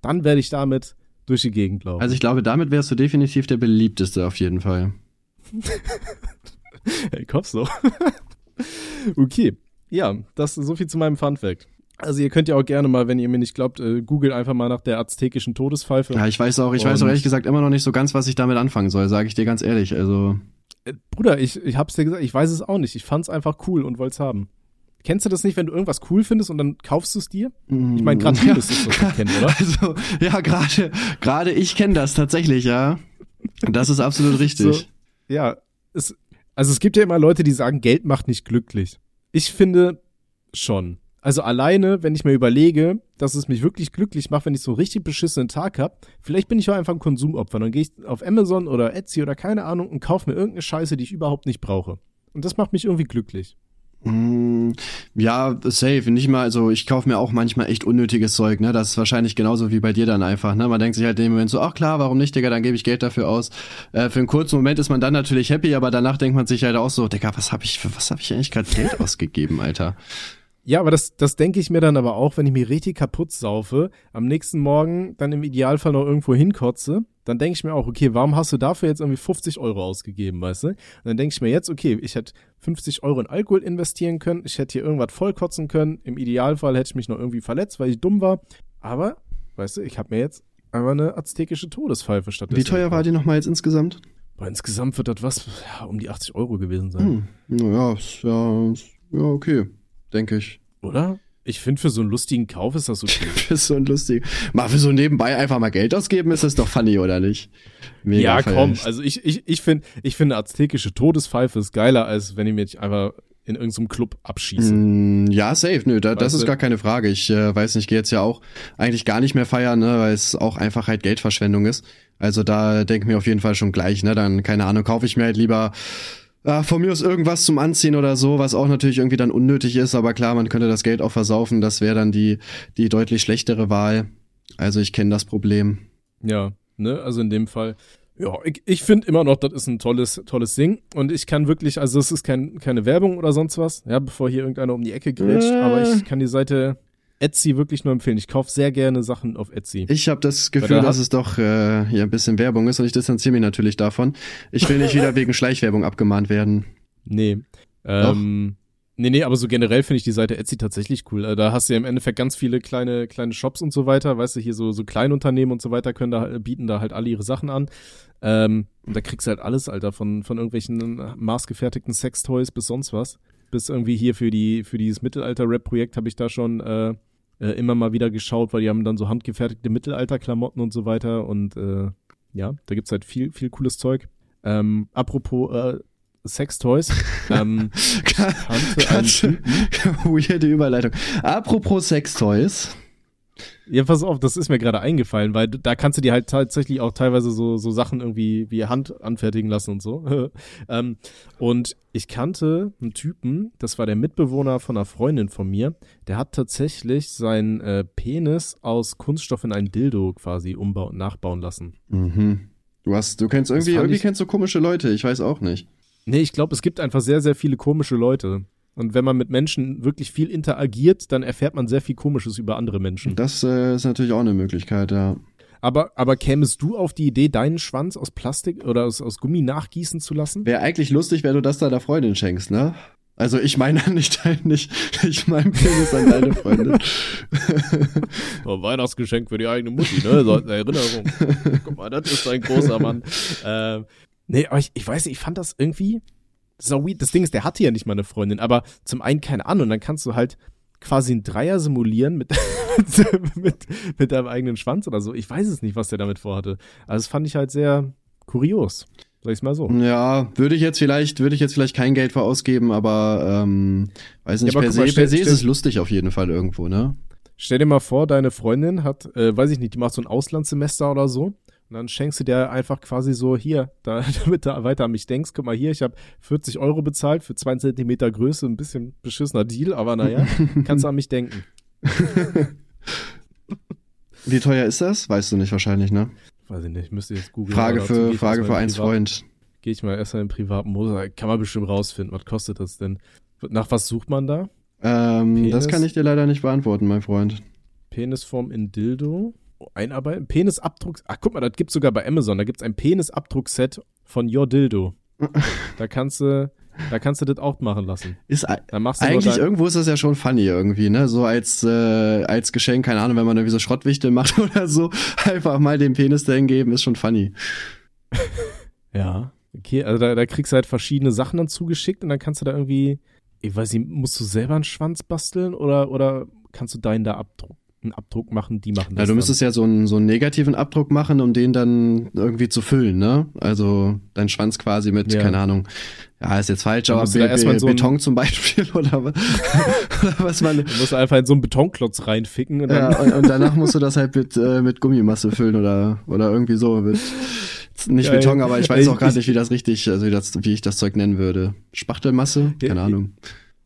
dann werde ich damit durch die Gegend laufen. Also ich glaube, damit wärst du definitiv der beliebteste auf jeden Fall. (laughs) Hey, Kopf so. (laughs) okay. Ja, das ist so viel zu meinem Fun Fact. Also ihr könnt ja auch gerne mal, wenn ihr mir nicht glaubt, äh, googelt einfach mal nach der aztekischen Todespfeife. Ja, ich weiß auch, ich weiß auch Und- ehrlich gesagt immer noch nicht so ganz, was ich damit anfangen soll, sage ich dir ganz ehrlich. Also, Äh, Bruder, ich, ich hab's dir gesagt, ich weiß es auch nicht. Ich fand's einfach cool und wollt's haben. Kennst du das nicht, wenn du irgendwas cool findest und dann kaufst du es dir? Ich meine, gerade du Ja. müsstest das kennen, oder? (laughs) Also, ja, gerade gerade ich kenne das tatsächlich, ja. Das ist absolut richtig. So, ja, es, also es gibt ja immer Leute, die sagen, Geld macht nicht glücklich. Ich finde schon. Also alleine, wenn ich mir überlege, dass es mich wirklich glücklich macht, wenn ich so einen richtig beschissenen Tag hab, vielleicht bin ich auch einfach ein Konsumopfer. Dann gehe ich auf Amazon oder Etsy oder keine Ahnung und kaufe mir irgendeine Scheiße, die ich überhaupt nicht brauche. Und das macht mich irgendwie glücklich. Mm, Ja, safe. Nicht mal, also ich kaufe mir auch manchmal echt unnötiges Zeug, ne? Das ist wahrscheinlich genauso wie bei dir dann einfach, ne? Man denkt sich halt in dem Moment so, ach klar, warum nicht, Digga, dann gebe ich Geld dafür aus. Äh, für einen kurzen Moment ist man dann natürlich happy, aber danach denkt man sich halt auch so, Digga, was habe ich, für was habe ich eigentlich gerade Geld (laughs) ausgegeben, Alter? Ja, aber das, das denke ich mir dann aber auch, wenn ich mir richtig kaputt saufe, am nächsten Morgen dann im Idealfall noch irgendwo hinkotze, dann denke ich mir auch, okay, warum hast du dafür jetzt irgendwie 50 Euro ausgegeben, weißt du? Und dann denke ich mir jetzt, okay, ich hätte 50 Euro in Alkohol investieren können, ich hätte hier irgendwas vollkotzen können, im Idealfall hätte ich mich noch irgendwie verletzt, weil ich dumm war, aber, weißt du, ich habe mir jetzt einfach eine aztekische Todespfeife stattdessen. Wie teuer war die nochmal jetzt insgesamt? Boah, insgesamt wird das was, ja, um die 80 Euro gewesen sein, Hm. Naja, ist ja, ist, ja, okay, denke ich. oder? Ich finde, für so einen lustigen Kauf ist das okay. (laughs) ist so ein lustig. Mal für so nebenbei einfach mal Geld ausgeben, ist das doch funny, oder nicht? Mega ja, feier komm, ich. also ich, ich, ich finde, ich finde aztekische Todespfeife ist geiler, als wenn ich mich einfach in irgendeinem Club abschieße. Mm, Ja, safe, nö, da, das ist gar keine Frage. Ich äh, weiß nicht, ich gehe jetzt ja auch eigentlich gar nicht mehr feiern, ne, weil es auch einfach halt Geldverschwendung ist. Also da denke mir auf jeden Fall schon gleich, ne, dann, keine Ahnung, kaufe ich mir halt lieber äh, von mir aus irgendwas zum Anziehen oder so, was auch natürlich irgendwie dann unnötig ist, aber klar, man könnte das Geld auch versaufen, das wäre dann die, die deutlich schlechtere Wahl. Also ich kenne das Problem. Ja, ne, also in dem Fall. Ja, ich, ich finde immer noch, das ist ein tolles, tolles Ding. Und ich kann wirklich, also es ist kein, keine Werbung oder sonst was, ja, bevor hier irgendeiner um die Ecke grätscht, Äh. aber ich kann die Seite Etsy wirklich nur empfehlen. Ich kaufe sehr gerne Sachen auf Etsy. Ich habe das Gefühl, da dass es doch äh, hier ein bisschen Werbung ist und ich distanziere mich natürlich davon. Ich will nicht wieder (laughs) wegen Schleichwerbung abgemahnt werden. Nee. Ähm, nee, nee, aber so generell finde ich die Seite Etsy tatsächlich cool. Äh, Da hast du ja im Endeffekt ganz viele kleine, kleine Shops und so weiter. Weißt du, hier so, so Kleinunternehmen und so weiter können da, halt- bieten da halt alle ihre Sachen an. Ähm, und da kriegst du halt alles, Alter, von, von irgendwelchen maßgefertigten Sextoys bis sonst was. Bis irgendwie hier für die, für dieses Mittelalter-Rap-Projekt habe ich da schon, äh, äh, immer mal wieder geschaut, weil die haben dann so handgefertigte Mittelalter-Klamotten und so weiter und, äh, ja, da gibt's halt viel, viel cooles Zeug. Ähm, apropos, äh, Sextoys. (laughs) ähm, Ganz weirde Überleitung. Apropos Sextoys. Ja, pass auf, das ist mir gerade eingefallen, weil da kannst du dir halt tatsächlich auch teilweise so, so Sachen irgendwie wie Hand anfertigen lassen und so. (laughs) ähm, und ich kannte einen Typen, das war der Mitbewohner von einer Freundin von mir, der hat tatsächlich seinen äh, Penis aus Kunststoff in ein Dildo quasi umbauen, nachbauen lassen. Mhm. Du hast, du kennst irgendwie, irgendwie kennst du komische Leute, ich weiß auch nicht. Nee, ich glaube, es gibt einfach sehr, sehr viele komische Leute. Und wenn man mit Menschen wirklich viel interagiert, dann erfährt man sehr viel Komisches über andere Menschen. Das äh, ist natürlich auch eine Möglichkeit, ja. Aber, aber kämest du auf die Idee, deinen Schwanz aus Plastik oder aus, aus Gummi nachgießen zu lassen? Wäre eigentlich lustig, wenn du das deiner Freundin schenkst, ne? Also ich meine (laughs) nicht, nicht ich meine Penis an deine Freundin. (laughs) oh, Weihnachtsgeschenk für die eigene Mutti, ne? So eine Erinnerung. (laughs) Guck mal, das ist ein großer Mann. Ähm, nee, aber ich, ich weiß nicht, ich fand das irgendwie, so weird. Das Ding ist, der hatte ja nicht mal eine Freundin, aber zum einen keine Ahnung. Und dann kannst du halt quasi einen Dreier simulieren mit, (laughs) mit, mit deinem eigenen Schwanz oder so. Ich weiß es nicht, was der damit vorhatte. Also das fand ich halt sehr kurios. Sag ich's mal so. Ja, würde ich jetzt vielleicht, würde ich jetzt vielleicht kein Geld für ausgeben, aber ähm, weiß nicht, ja, per, se, mal, stell, per se ist es lustig auf jeden Fall irgendwo, ne? Stell dir mal vor, deine Freundin hat, äh, weiß ich nicht, die macht so ein Auslandssemester oder so und dann schenkst du dir einfach quasi so, hier, da, (laughs) damit du weiter an mich denkst, guck mal hier, ich habe 40 Euro bezahlt für zwei Zentimeter Größe, ein bisschen beschissener Deal, aber naja, (laughs) kannst du an mich denken. (laughs) Wie teuer ist das? Weißt du nicht wahrscheinlich, ne? Weiß ich nicht, müsste jetzt googeln. Frage für, Frage für eins Freund. Gehe ich mal erst in den privaten Modus, kann man bestimmt rausfinden, was kostet das denn? Nach was sucht man da? Ähm, das kann ich dir leider nicht beantworten, mein Freund. Penisform in Dildo einarbeiten. Penisabdruck. Ach, guck mal, das gibt's sogar bei Amazon. Da gibt's ein Penisabdruckset von Your Dildo. (laughs) da kannst du, da kannst du das auch machen lassen. Ist eigentlich irgendwo ist das ja schon funny irgendwie, ne? So als äh, als Geschenk, keine Ahnung, wenn man irgendwie so Schrottwichtel macht (laughs) oder so, einfach mal den Penis dahin geben, ist schon funny. (laughs) ja, okay, also da, da kriegst du halt verschiedene Sachen dann zugeschickt und dann kannst du da irgendwie, ich weiß nicht, musst du selber einen Schwanz basteln oder oder kannst du deinen da abdrucken? Einen Abdruck machen, die machen das. Ja, du müsstest dann. ja so einen, so einen negativen Abdruck machen, um den dann irgendwie zu füllen, ne? Also dein Schwanz quasi mit, ja. keine Ahnung, ja, ist jetzt falsch, aber Be Be so Beton zum Beispiel (laughs) oder, oder was man. Du musst einfach in so einen Betonklotz reinficken und. Ja, und, und danach musst du das halt mit, äh, mit Gummimasse füllen oder, oder irgendwie so mit. Nicht Geil. Beton, aber ich weiß auch gar nicht, wie das richtig, also wie, das, wie ich das Zeug nennen würde. Spachtelmasse? Keine Ahnung.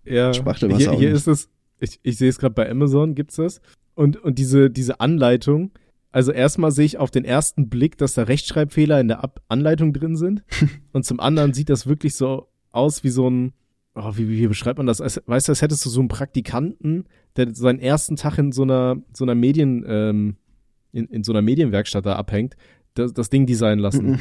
Ja. Spachtelmasse. Hier, hier ist es, ich, ich sehe es gerade bei Amazon, gibt's das. Und, und diese, diese Anleitung, also erstmal sehe ich auf den ersten Blick, dass da Rechtschreibfehler in der Ab Anleitung drin sind. (laughs) und zum anderen sieht das wirklich so aus wie so ein, oh, wie, wie beschreibt man das? Als, weißt du, als hättest du so einen Praktikanten, der seinen ersten Tag in so einer, so einer Medien, ähm, in, in so einer Medienwerkstatt da abhängt, das, das Ding designen lassen.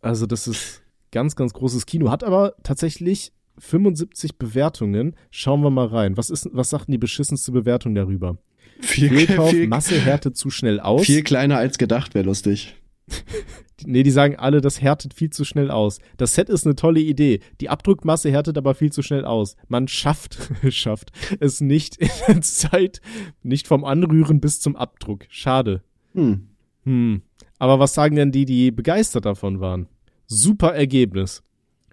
also das ist ganz, ganz großes Kino. Hat aber tatsächlich 75 Bewertungen. Schauen wir mal rein. Was ist, was sagt denn die beschissenste Bewertung darüber? Viel, Fehlkauf, viel, Masse härtet zu schnell aus. Viel kleiner als gedacht, wäre lustig. (laughs) nee, die sagen alle, das härtet viel zu schnell aus. Das Set ist eine tolle Idee. Die Abdruckmasse härtet aber viel zu schnell aus. Man schafft, (laughs) schafft es nicht in der Zeit, nicht vom Anrühren bis zum Abdruck. Schade. Hm. Hm. Aber was sagen denn die, die begeistert davon waren? Super Ergebnis.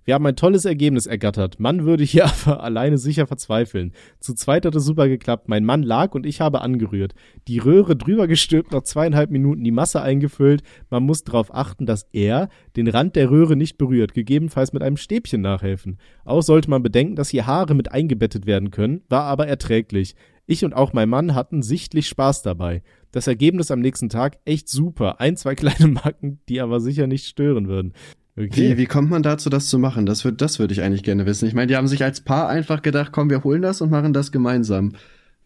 Wir haben ein tolles Ergebnis ergattert. Mann würde hier (laughs) aber alleine sicher verzweifeln. Zu zweit hat es super geklappt. Mein Mann lag und ich habe angerührt. Die Röhre drüber gestülpt, nach zweieinhalb Minuten die Masse eingefüllt. Man muss darauf achten, dass er den Rand der Röhre nicht berührt, gegebenenfalls mit einem Stäbchen nachhelfen. Auch sollte man bedenken, dass hier Haare mit eingebettet werden können, war aber erträglich. Ich und auch mein Mann hatten sichtlich Spaß dabei. Das Ergebnis am nächsten Tag echt super. Ein, zwei kleine Macken, die aber sicher nicht stören würden. Okay. Wie, wie kommt man dazu, das zu machen? Das, wird, das würde ich eigentlich gerne wissen. Ich meine, die haben sich als Paar einfach gedacht, komm, wir holen das und machen das gemeinsam.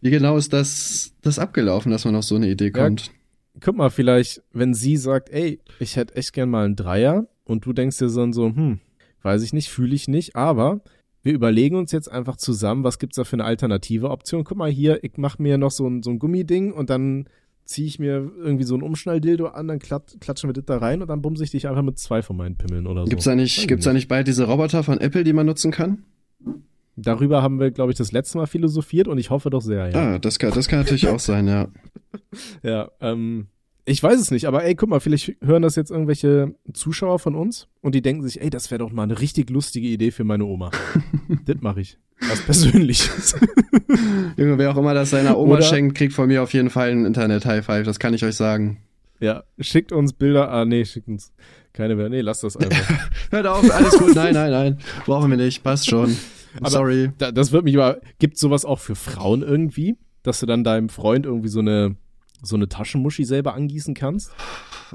Wie genau ist das, das abgelaufen, dass man auf so eine Idee kommt? Ja, guck mal, vielleicht, wenn sie sagt, ey, ich hätte echt gern mal einen Dreier und du denkst dir so, so hm, weiß ich nicht, fühle ich nicht, aber wir überlegen uns jetzt einfach zusammen, was gibt's da für eine alternative Option. Guck mal hier, ich mach mir noch so ein, so ein Gummiding und dann ziehe ich mir irgendwie so ein Umschnalldildo an, dann klat klatschen wir das da rein und dann bumse ich dich einfach mit zwei von meinen Pimmeln oder so. Gibt's da nicht, gibt's da nicht bald diese Roboter von Apple, die man nutzen kann? Darüber haben wir, glaube ich, das letzte Mal philosophiert und ich hoffe doch sehr, ja. Ah, das kann, das kann natürlich auch sein, ja. (laughs) Ja, ähm, Ich weiß es nicht, aber ey, guck mal, vielleicht hören das jetzt irgendwelche Zuschauer von uns und die denken sich, ey, das wäre doch mal eine richtig lustige Idee für meine Oma. (laughs) das mache ich. Was Persönliches. (laughs) Junge, wer auch immer das seiner Oma Oder- schenkt, kriegt von mir auf jeden Fall ein Internet-High-Five, das kann ich euch sagen. ja, schickt uns Bilder. Ah, nee, schickt uns keine mehr. Nee, lasst das (laughs) einfach. Hört auf, alles gut, nein, nein, nein, brauchen wir nicht, passt schon. Aber- Sorry. Da, das wird mich aber, gibt sowas auch für Frauen irgendwie, dass du dann deinem Freund irgendwie so eine, so eine Taschenmuschi selber angießen kannst?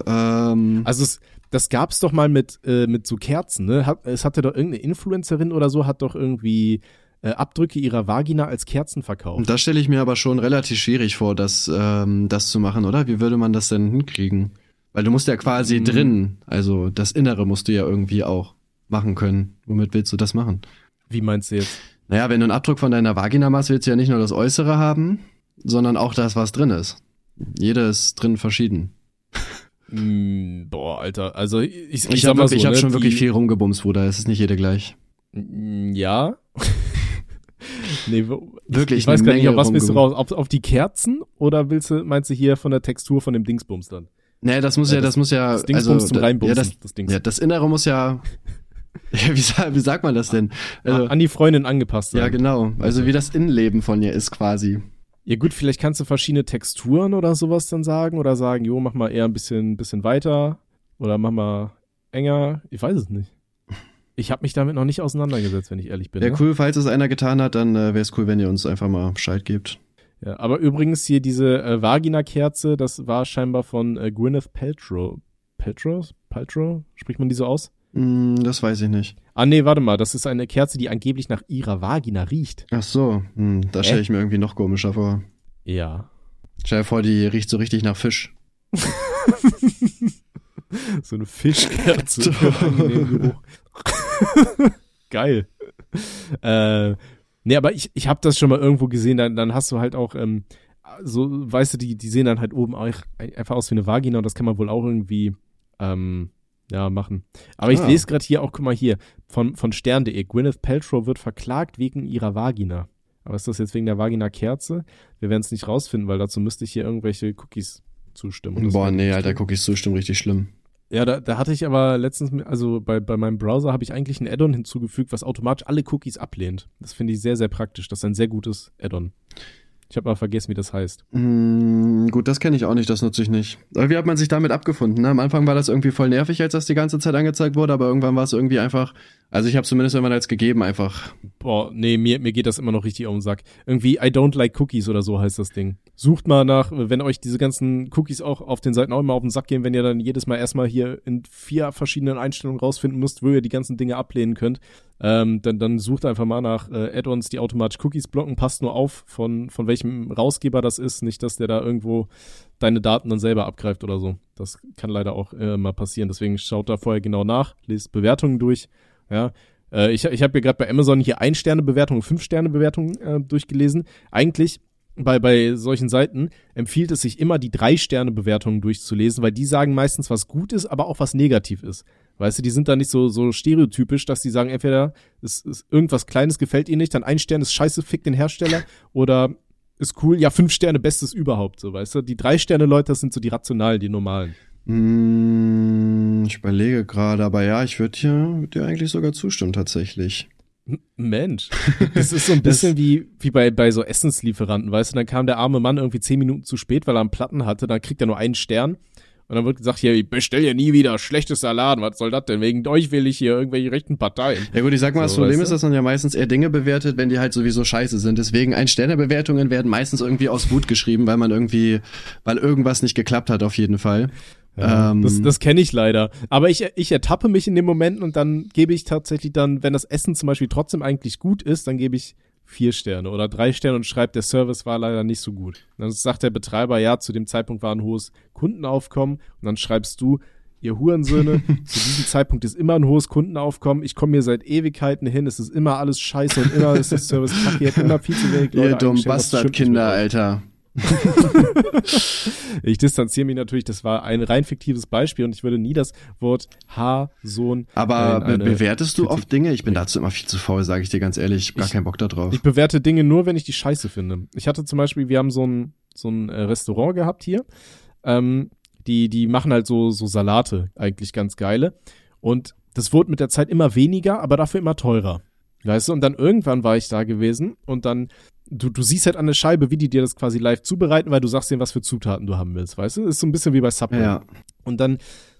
Ähm, Also es, das gab's doch mal mit, äh, mit so Kerzen, ne? Hat, es hatte doch irgendeine Influencerin oder so, hat doch irgendwie äh, Abdrücke ihrer Vagina als Kerzen verkauft. Das stelle ich mir aber schon relativ schwierig vor, das, ähm, das zu machen, oder? Wie würde man das denn hinkriegen? Weil du musst ja quasi Mhm. drin, also das Innere musst du ja irgendwie auch machen können. Womit willst du das machen? Wie meinst du jetzt? Naja, wenn du einen Abdruck von deiner Vagina machst, willst du ja nicht nur das Äußere haben, sondern auch das, was drin ist. Jede ist drin verschieden. Mm, boah, Alter, also ich, ich, Ich, habe ich so, hab ne, schon wirklich viel rumgebumst, Bruder. Es ist nicht jede gleich. Mm, Ja. (laughs) nee, Wirklich Ich, ich weiß gar nicht, auf was willst du raus? Auf, auf die Kerzen oder willst du, meinst du hier von der Textur von dem Dingsbums dann? Nee, das muss Ja, ja, das- das, muss ja, Das Dingsbums also, zum da- Reinbumsen, ja, das, das Dings. ja, das Innere muss ja, (laughs) ja wie, wie sagt man das denn? Also, An die Freundin angepasst sein. ja, genau. Also wie das Innenleben von ihr ist quasi. Ja gut, vielleicht kannst du verschiedene Texturen oder sowas dann sagen oder sagen, jo, mach mal eher ein bisschen, bisschen weiter oder mach mal enger. Ich weiß es nicht. Ich habe mich damit noch nicht auseinandergesetzt, wenn ich ehrlich bin. Ja, ne? cool, falls es einer getan hat, dann äh, wäre es cool, wenn ihr uns einfach mal Bescheid gebt. Ja, aber übrigens hier diese äh, Vagina-Kerze, das war scheinbar von äh, Gwyneth Paltrow. Paltrow? Paltrow? Spricht man die so aus? Hm, das weiß ich nicht. Ah nee, warte mal, das ist eine Kerze, die angeblich nach ihrer Vagina riecht. Ach so, hm, da stelle ich mir irgendwie noch komischer vor. Ja. Stell dir vor, die riecht so richtig nach Fisch. (laughs) So eine Fischkerze. (laughs) (laughs) Geil. Äh, nee, aber ich, ich habe das schon mal irgendwo gesehen, dann, dann hast du halt auch, ähm, so, weißt du, die, die sehen dann halt oben auch einfach aus wie eine Vagina und das kann man wohl auch irgendwie, ähm, ja, machen. Aber ich Ah. lese gerade hier auch, guck mal hier, von, von stern.de, Gwyneth Paltrow wird verklagt wegen ihrer Vagina. Aber ist das jetzt wegen der Vagina-Kerze? Wir werden es nicht rausfinden, weil dazu müsste ich hier irgendwelche Cookies zustimmen. Boah, nee, Alter, ich zustimmen, richtig schlimm. Ja, da, da hatte ich aber letztens, also bei, bei meinem Browser habe ich eigentlich ein Add-on hinzugefügt, was automatisch alle Cookies ablehnt. Das finde ich sehr, sehr praktisch. Das ist ein sehr gutes Add-on. Ich habe mal vergessen, wie das heißt. Hm, gut, das kenne ich auch nicht, das nutze ich nicht. Aber wie hat man sich damit abgefunden? Ne? Am Anfang war das irgendwie voll nervig, als das die ganze Zeit angezeigt wurde, aber irgendwann war es irgendwie einfach, also ich habe zumindest irgendwann als gegeben einfach. Boah, nee, mir, mir geht das immer noch richtig auf den Sack. Irgendwie I don't like cookies oder so heißt das Ding. Sucht mal nach, wenn euch diese ganzen Cookies auch auf den Seiten auch immer auf den Sack gehen, wenn ihr dann jedes Mal erstmal hier in vier verschiedenen Einstellungen rausfinden müsst, wo ihr die ganzen Dinge ablehnen könnt, ähm, dann, dann sucht einfach mal nach äh, Add-ons, die automatisch Cookies blocken. Passt nur auf, von, von welchem Rausgeber das ist. Nicht, dass der da irgendwo deine Daten dann selber abgreift oder so. Das kann leider auch äh, mal passieren. Deswegen schaut da vorher genau nach, lest Bewertungen durch. Ja, äh, ich, ich habe hier gerade bei Amazon hier Ein-Sterne-Bewertungen, Fünf-Sterne-Bewertungen äh, durchgelesen. Eigentlich bei, bei solchen Seiten empfiehlt es sich immer, die Drei-Sterne-Bewertungen durchzulesen, weil die sagen meistens, was gut ist, aber auch was negativ ist. Weißt du, die sind da nicht so, so stereotypisch, dass die sagen, entweder ist, ist irgendwas Kleines gefällt ihnen nicht, dann ein Stern ist scheiße, fick den Hersteller, oder ist cool, ja, fünf Sterne, bestes überhaupt, so, weißt du. Die Drei-Sterne-Leute, das sind so die rationalen, die normalen. Hm, ich überlege gerade, aber ja, ich würde dir, würd dir eigentlich sogar zustimmen tatsächlich. Mensch, (laughs) das ist so ein bisschen wie, wie bei, bei so Essenslieferanten, weißt du, dann kam der arme Mann irgendwie zehn Minuten zu spät, weil er einen Platten hatte, dann kriegt er nur einen Stern und dann wird gesagt, hier, ich bestell ja nie wieder schlechtes Salat, was soll das denn? Wegen euch will ich hier irgendwelche rechten Parteien. Ja gut, ich sag mal, das So, Problem ist, dass man ja meistens eher Dinge bewertet, wenn die halt sowieso scheiße sind. Deswegen Ein-Sterne-Bewertungen werden meistens irgendwie aus Wut geschrieben, weil man irgendwie, weil irgendwas nicht geklappt hat auf jeden Fall. Ähm, das das kenne ich leider. Aber ich, ich ertappe mich in dem Moment und dann gebe ich tatsächlich dann, wenn das Essen zum Beispiel trotzdem eigentlich gut ist, dann gebe ich vier Sterne oder drei Sterne und schreibt, der Service war leider nicht so gut. Dann sagt der Betreiber, ja, zu dem Zeitpunkt war ein hohes Kundenaufkommen und dann schreibst du, ihr Hurensöhne, (laughs) zu diesem Zeitpunkt ist immer ein hohes Kundenaufkommen. Ich komme hier seit Ewigkeiten hin, es ist immer alles scheiße und immer ist der Service kacke, ihr habt immer viel zu wenig Leute ihr dummen Bastardkinder. Alter. (laughs) Ich distanziere mich natürlich, das war ein rein fiktives Beispiel und ich würde nie das Wort Haarsohn. Aber be bewertest du Kritik- oft Dinge? Ich bin dazu immer viel zu faul, sage ich dir ganz ehrlich. Ich hab gar Ich- keinen Bock da drauf. Ich bewerte Dinge nur, wenn ich die scheiße finde. Ich hatte zum Beispiel, wir haben so ein, so ein äh, Restaurant gehabt hier. Ähm, die, die machen halt so, so Salate, eigentlich ganz geile. Und das wurde mit der Zeit immer weniger, aber dafür immer teurer. Weißt du, und dann irgendwann war ich da gewesen und dann, du, du siehst halt an der Scheibe, wie die dir das quasi live zubereiten, weil du sagst denen, was für Zutaten du haben willst, weißt du? ist so ein bisschen wie bei Subway. Ja. Und dann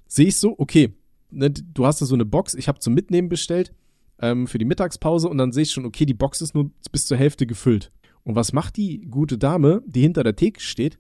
sehe ich so, okay, ne, du hast da so eine Box, ich habe zum Mitnehmen bestellt ähm, für die Mittagspause und dann sehe ich schon, okay, die Box ist nur bis zur Hälfte gefüllt. Und was macht die gute Dame, die hinter der Theke steht?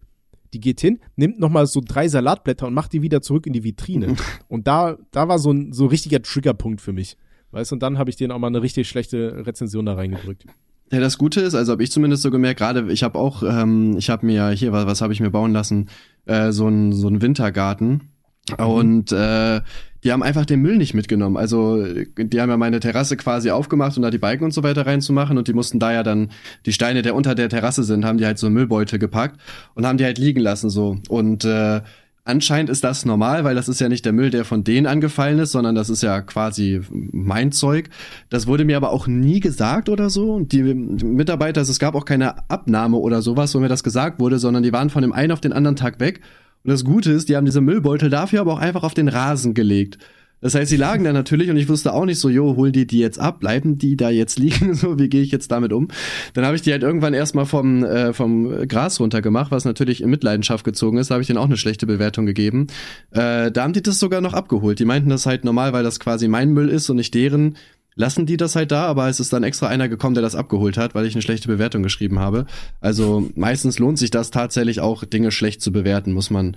Die geht hin, nimmt nochmal so drei Salatblätter und macht die wieder zurück in die Vitrine. (laughs) und da, da war so ein so richtiger Triggerpunkt für mich. Weißt du, und dann habe ich denen auch mal eine richtig schlechte Rezension da reingedrückt. Ja, das Gute ist, also habe ich zumindest so gemerkt, gerade ich habe auch, ähm, ich habe mir hier, was, was habe ich mir bauen lassen, äh, so ein so ein Wintergarten mhm. und äh, die haben einfach den Müll nicht mitgenommen. Also die haben ja meine Terrasse quasi aufgemacht, um da die Balken und so weiter reinzumachen und die mussten da ja dann die Steine, der unter der Terrasse sind, haben die halt so Müllbeutel gepackt und haben die halt liegen lassen so und äh, Anscheinend ist das normal, weil das ist ja nicht der Müll, der von denen angefallen ist, sondern das ist ja quasi mein Zeug. Das wurde mir aber auch nie gesagt oder so. Und die Mitarbeiter, also es gab auch keine Abnahme oder sowas, wo mir das gesagt wurde, sondern die waren von dem einen auf den anderen Tag weg. Und das Gute ist, die haben diese Müllbeutel dafür aber auch einfach auf den Rasen gelegt. Das heißt, sie lagen da natürlich und ich wusste auch nicht so, jo, hol die die jetzt ab, bleiben die da jetzt liegen, (laughs) so, wie gehe ich jetzt damit um? Dann habe ich die halt irgendwann erstmal vom, äh, vom Gras runtergemacht, was natürlich in Mitleidenschaft gezogen ist, da habe ich denen auch eine schlechte Bewertung gegeben. Äh, da haben die das sogar noch abgeholt. Die meinten das halt normal, weil das quasi mein Müll ist und nicht deren, lassen die das halt da, aber es ist dann extra einer gekommen, der das abgeholt hat, weil ich eine schlechte Bewertung geschrieben habe. Also meistens lohnt sich das tatsächlich auch, Dinge schlecht zu bewerten, muss man,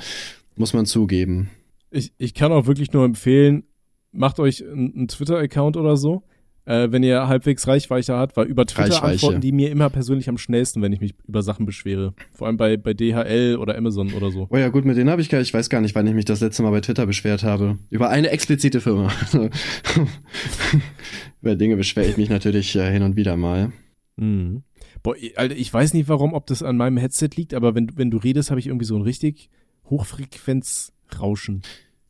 muss man zugeben. Ich, ich kann auch wirklich nur empfehlen, macht euch einen Twitter-Account oder so, äh, wenn ihr halbwegs Reichweite habt, weil über Twitter Reichweite. antworten die mir immer persönlich am schnellsten, wenn ich mich über Sachen beschwere. Vor allem bei, bei DHL oder Amazon oder so. Oh ja, gut, mit denen habe ich gar ich weiß gar nicht, wann ich mich das letzte Mal bei Twitter beschwert habe. Über eine explizite Firma. (laughs) über Dinge beschwere ich mich natürlich äh, hin und wieder mal. Mhm. Boah, Alter, ich weiß nicht warum, ob das an meinem Headset liegt, aber wenn, wenn du redest, habe ich irgendwie so ein richtig Hochfrequenzrauschen.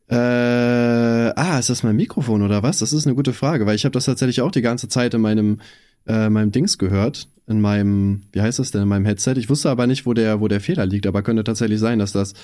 Äh, ah, ist das mein Mikrofon oder was? Das ist eine gute Frage, weil ich habe das tatsächlich auch die ganze Zeit in meinem äh, meinem Dings gehört, in meinem, wie heißt das denn, in meinem Headset. Ich wusste aber nicht, wo der wo der Fehler liegt, aber könnte tatsächlich sein, dass das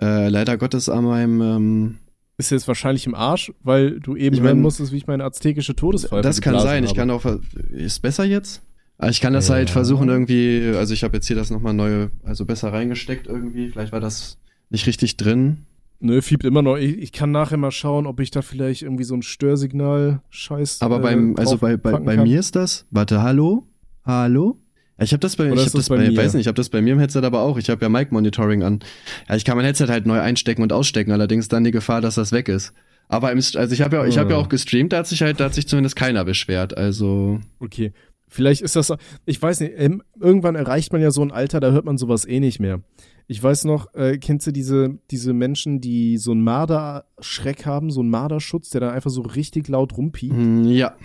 äh, leider Gottes an meinem ähm, ist jetzt wahrscheinlich im Arsch, weil du eben ich mein, hören musstest, wie ich meine aztekische Todesfall Das kann sein. Habe. Ich kann auch ist besser jetzt. Ich kann das ja. halt versuchen irgendwie, also ich habe jetzt hier das nochmal neu, also besser reingesteckt irgendwie. Vielleicht war das nicht richtig drin. Nö, fiebt immer noch. Ich, ich, kann nachher mal schauen, ob ich da vielleicht irgendwie so ein Störsignal scheiß. Aber beim, äh, also bei, bei, bei mir ist das. Warte, hallo? Hallo? Ich habe das bei, Oder ich hab das, das bei, bei weiß nicht, ich habe das bei mir im Headset aber auch. Ich habe ja Mic Monitoring an. Ja, ich kann mein Headset halt neu einstecken und ausstecken, allerdings dann die Gefahr, dass das weg ist. Aber im, also ich habe ja, ich habe ja ah. auch gestreamt, da hat sich halt, da hat sich zumindest keiner beschwert. Also. Okay. Vielleicht ist das, ich weiß nicht, irgendwann erreicht man ja so ein Alter, da hört man sowas eh nicht mehr. Ich weiß noch, äh, kennst du diese, diese Menschen, die so einen Marderschreck haben, so einen Marderschutz, der dann einfach so richtig laut rumpiept? Mm, ja.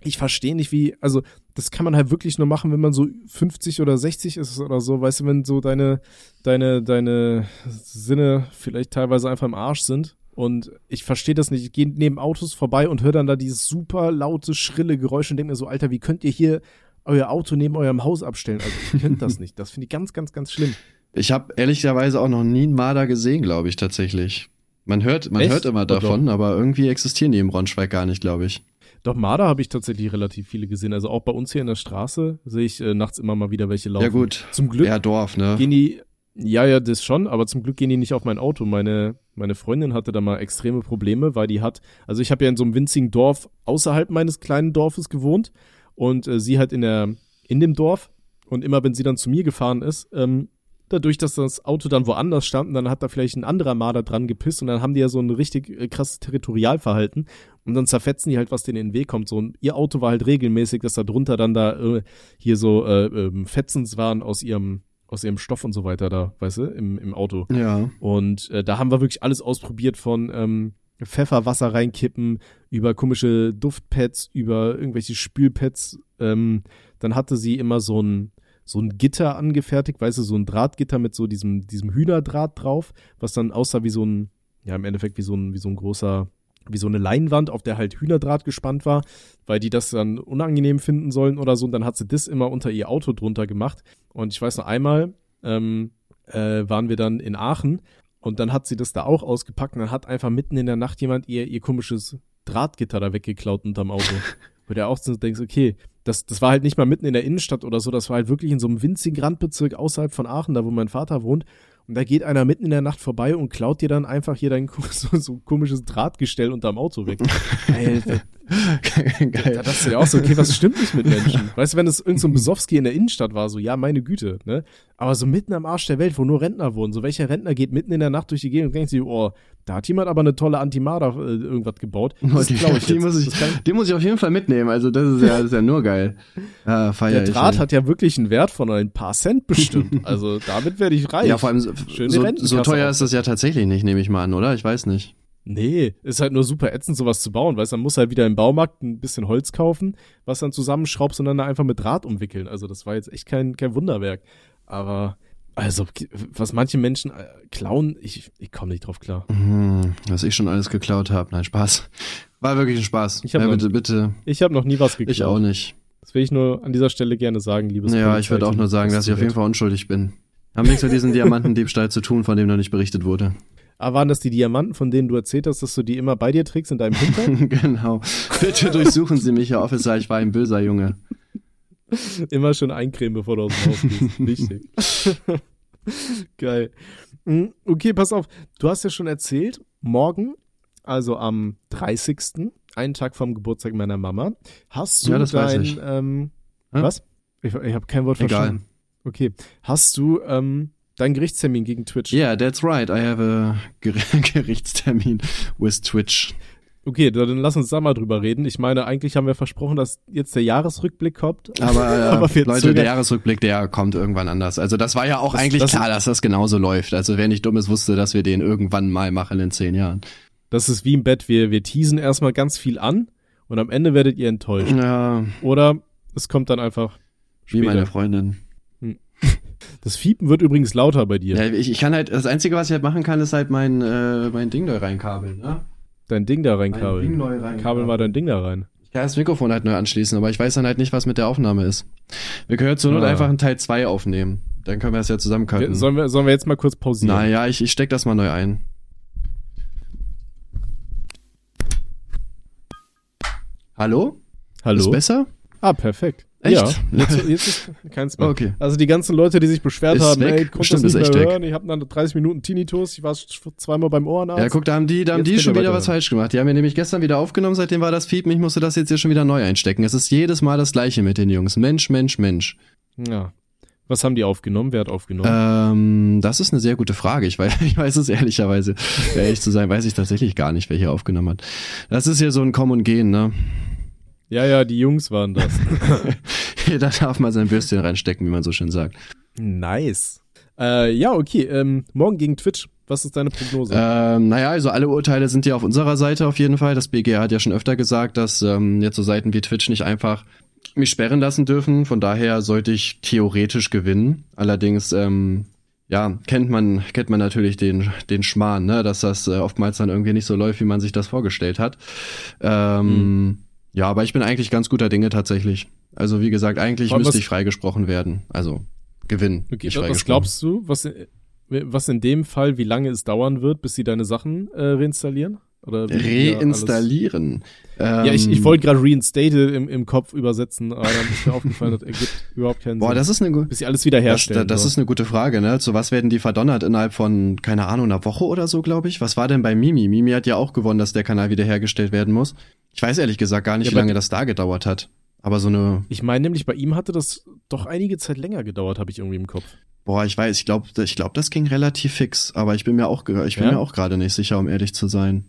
Ich verstehe nicht, wie, also das kann man halt wirklich nur machen, wenn man so 50 oder 60 ist oder so, weißt du, wenn so deine, deine, deine Sinne vielleicht teilweise einfach im Arsch sind. Und ich verstehe das nicht. Ich gehe neben Autos vorbei und höre dann da dieses super laute, schrille Geräusch und denke mir so, Alter, wie könnt ihr hier euer Auto neben eurem Haus abstellen? Also ich könnt das (laughs) nicht. Das finde ich ganz, ganz, ganz schlimm. Ich habe ehrlicherweise auch noch nie einen Marder gesehen, glaube ich, tatsächlich. Man hört, man Echt? hört immer davon, aber irgendwie existieren die im Braunschweig gar nicht, glaube ich. Doch, Marder habe ich tatsächlich relativ viele gesehen. Also auch bei uns hier in der Straße sehe ich äh, nachts immer mal wieder welche laufen. Ja gut, zum Glück. Ja, Dorf, ne? Gehen die, ja, ja, das schon, aber zum Glück gehen die nicht auf mein Auto. Meine, meine Freundin hatte da mal extreme Probleme, weil die hat, also ich habe ja in so einem winzigen Dorf außerhalb meines kleinen Dorfes gewohnt und äh, sie halt in der, in dem Dorf und immer wenn sie dann zu mir gefahren ist, ähm, dadurch, dass das Auto dann woanders stand, und dann hat da vielleicht ein anderer Marder dran gepisst und dann haben die ja so ein richtig äh, krasses Territorialverhalten und dann zerfetzen die halt, was denen in den Weg kommt. So, und ihr Auto war halt regelmäßig, dass da drunter dann da äh, hier so äh, äh, Fetzens waren aus ihrem aus ihrem Stoff und so weiter da, weißt du, im, im Auto. Ja. Und äh, da haben wir wirklich alles ausprobiert von ähm, Pfefferwasser reinkippen, über komische Duftpads, über irgendwelche Spülpads. Ähm, dann hatte sie immer so ein so ein Gitter angefertigt, weißt du, so ein Drahtgitter mit so diesem, diesem Hühnerdraht drauf, was dann aussah wie so ein, ja, im Endeffekt wie so ein, wie so ein großer, wie so eine Leinwand, auf der halt Hühnerdraht gespannt war, weil die das dann unangenehm finden sollen oder so. Und dann hat sie das immer unter ihr Auto drunter gemacht. Und ich weiß noch einmal, ähm, äh, waren wir dann in Aachen Und dann hat sie das da auch ausgepackt und dann hat einfach mitten in der Nacht jemand ihr, ihr komisches Drahtgitter da weggeklaut unterm Auto. Wo du auch so denkst, okay, das, das war halt nicht mal mitten in der Innenstadt oder so, das war halt wirklich in so einem winzigen Randbezirk außerhalb von Aachen, da wo mein Vater wohnt. Und da geht einer mitten in der Nacht vorbei und klaut dir dann einfach hier dein (laughs) so, so komisches Drahtgestell unterm Auto weg. (laughs) Alter. (laughs) Geil. Da dachte du dir auch so, okay, was stimmt nicht mit Menschen? Weißt du, wenn es irgendein so Besowski in der Innenstadt war, so, ja, meine Güte, ne? Aber so mitten am Arsch der Welt, wo nur Rentner wohnen, so welcher Rentner geht mitten in der Nacht durch die Gegend und denkt sich, oh, da hat jemand aber eine tolle Antimada äh, irgendwas gebaut. (laughs) Das die, ich (laughs) die, muss ich, die muss ich auf jeden Fall mitnehmen, also das ist ja, das ist ja nur geil. Ja, der Draht ich, hat ja wirklich einen Wert von ein paar Cent bestimmt. Also damit werde ich reich. Ja, vor allem so, so teuer ist das ja tatsächlich nicht, nehme ich mal an, oder? Ich weiß nicht. Nee, ist halt nur super ätzend, sowas zu bauen, weißt du, man muss halt wieder im Baumarkt ein bisschen Holz kaufen, was dann zusammenschraubst und dann einfach mit Draht umwickeln. Also das war jetzt echt kein, kein Wunderwerk. Aber, also, was manche Menschen äh, klauen, ich, ich komme nicht drauf klar. Mhm, was ich schon alles geklaut habe. Nein, Spaß. War wirklich ein Spaß. Ich hab ja, bitte, bitte. Ich habe noch nie was geklaut. Ich auch nicht. Das will ich nur an dieser Stelle gerne sagen, liebes Ja, ich würde auch nur sagen, dass ich auf jeden Fall unschuldig bin. Haben nichts mit diesem (laughs) Diamantendiebstahl zu tun, von dem noch nicht berichtet wurde. Aber ah, waren das die Diamanten, von denen du erzählt hast, dass du die immer bei dir trägst in deinem Hintern? (laughs) genau. Bitte durchsuchen Sie mich, Herr Officer, ich war ein böser Junge. Immer schön eincremen, bevor du aus dem Haus gehst. (laughs) Wichtig. (laughs) Geil. Hm, okay, pass auf. Du hast ja schon erzählt, morgen, also am 30., einen Tag vom Geburtstag meiner Mama, hast du ja, das dein, ich. Ähm, hm? was? Ich, ich habe kein Wort Egal. verstanden. Okay. Hast du ähm, Dein Gerichtstermin gegen Twitch. Yeah, that's right. I have a Ger (laughs) Gerichtstermin with Twitch. Okay, dann lass uns da mal drüber reden. Ich meine, eigentlich haben wir versprochen, dass jetzt der Jahresrückblick kommt. Aber, (laughs) äh, Aber Leute, der Jahresrückblick, der kommt irgendwann anders. Also das war ja auch das, eigentlich das klar, dass das genauso läuft. Also wer nicht dumm ist, wusste, dass wir den irgendwann mal machen in zehn Jahren. Das ist wie im Bett. Wir, wir teasen erstmal ganz viel an und am Ende werdet ihr enttäuscht. Ja. Oder es kommt dann einfach später. Wie meine Freundin. Das Fiepen wird übrigens lauter bei dir. Ja, ich, ich kann halt, das Einzige, was ich halt machen kann, ist halt mein, äh, mein Ding da reinkabeln, ne? Dein Ding da reinkabeln. Ding neu rein. Kabel mal dein Ding da rein. Ich kann das Mikrofon halt neu anschließen, aber ich weiß dann halt nicht, was mit der Aufnahme ist. Wir können zur Not ah. einfach einen Teil 2 aufnehmen. Dann können wir das ja zusammencutten. Sollen wir, sollen wir jetzt mal kurz pausieren? Naja, ich, ich steck das mal neu ein. Hallo? Hallo? Ist besser? Ah, perfekt. Echt? Ja, jetzt, jetzt (laughs) ist keins mehr. Okay. Also die ganzen Leute, die sich beschwert ist haben, weg. ey, konnte das nicht mehr hören, weg. ich habe dann 30 Minuten Tinnitus, ich war zweimal beim Ohrenarzt. Ja, guck, da haben die, da haben die schon wieder was falsch gemacht. Die haben mir nämlich gestern wieder aufgenommen, seitdem war das Fiepen, ich musste das jetzt hier schon wieder neu einstecken. Es ist jedes Mal das gleiche mit den Jungs. Mensch, Mensch, Mensch. Ja. Was haben die aufgenommen? Wer hat aufgenommen? Ähm, das ist eine sehr gute Frage. Ich weiß, (laughs) ich weiß es ehrlicherweise, ehrlich zu sein, weiß ich tatsächlich gar nicht, wer hier aufgenommen hat. Das ist hier so ein Kommen und Gehen, ne? Ja, ja, die Jungs waren das. (laughs) da darf man sein Bürstchen reinstecken, wie man so schön sagt. Nice. Äh, ja, okay. Ähm, morgen gegen Twitch. Was ist deine Prognose? Ähm, naja, also alle Urteile sind ja auf unserer Seite auf jeden Fall. Das BGH hat ja schon öfter gesagt, dass ähm, jetzt so Seiten wie Twitch nicht einfach mich sperren lassen dürfen. Von daher sollte ich theoretisch gewinnen. Allerdings, ähm, ja, kennt man, kennt man natürlich den, den Schmarrn, ne? dass das äh, oftmals dann irgendwie nicht so läuft, wie man sich das vorgestellt hat. Ähm, mhm. Ja, aber ich bin eigentlich ganz guter Dinge tatsächlich. Also wie gesagt, eigentlich aber müsste ich freigesprochen werden. Also gewinnen. Okay, was glaubst du, was, was in dem Fall, wie lange es dauern wird, bis sie deine Sachen äh, reinstallieren? Oder reinstallieren. Ähm, ja, ich, ich wollte gerade reinstate im, im Kopf übersetzen, aber dann ist mir (laughs) aufgefallen, das ergibt überhaupt keinen Boah, Sinn. das ist eine gute. Bis sie alles wieder herstellen. Das, das ist eine gute Frage, ne? Zu was werden die verdonnert innerhalb von, keine Ahnung, einer Woche oder so, glaube ich? Was war denn bei Mimi? Mimi hat ja auch gewonnen, dass der Kanal wiederhergestellt werden muss. Ich weiß ehrlich gesagt gar nicht, ja, wie lange das da gedauert hat. Aber so eine. Ich meine nämlich, bei ihm hatte das doch einige Zeit länger gedauert, habe ich irgendwie im Kopf. Boah, ich weiß, ich glaube, ich glaub, das ging relativ fix, aber ich bin mir auch, ich bin ja? mir auch gerade nicht sicher, um ehrlich zu sein.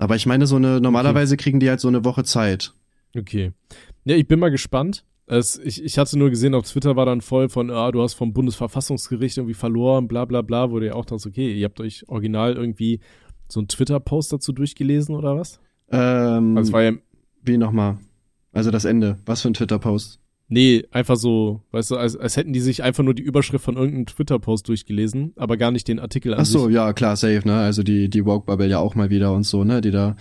Aber ich meine, so eine, normalerweise okay. kriegen die halt so eine Woche Zeit. Okay. Ja, ich bin mal gespannt. Es, ich, ich hatte nur gesehen, auf Twitter war dann voll von, ah, du hast vom Bundesverfassungsgericht irgendwie verloren, bla bla bla, wo du ja auch dachtest, okay, ihr habt euch original irgendwie so einen Twitter-Post dazu durchgelesen oder was? Ähm, also war ja, wie nochmal? Also das Ende. Was für ein Twitter-Post? Nee, einfach so, weißt du, als, als hätten die sich einfach nur die Überschrift von irgendeinem Twitter-Post durchgelesen, aber gar nicht den Artikel an Ach so, sich. ja, klar, safe, ne? Also die, die Woke-Bubble ja auch mal wieder und so, ne? Die da,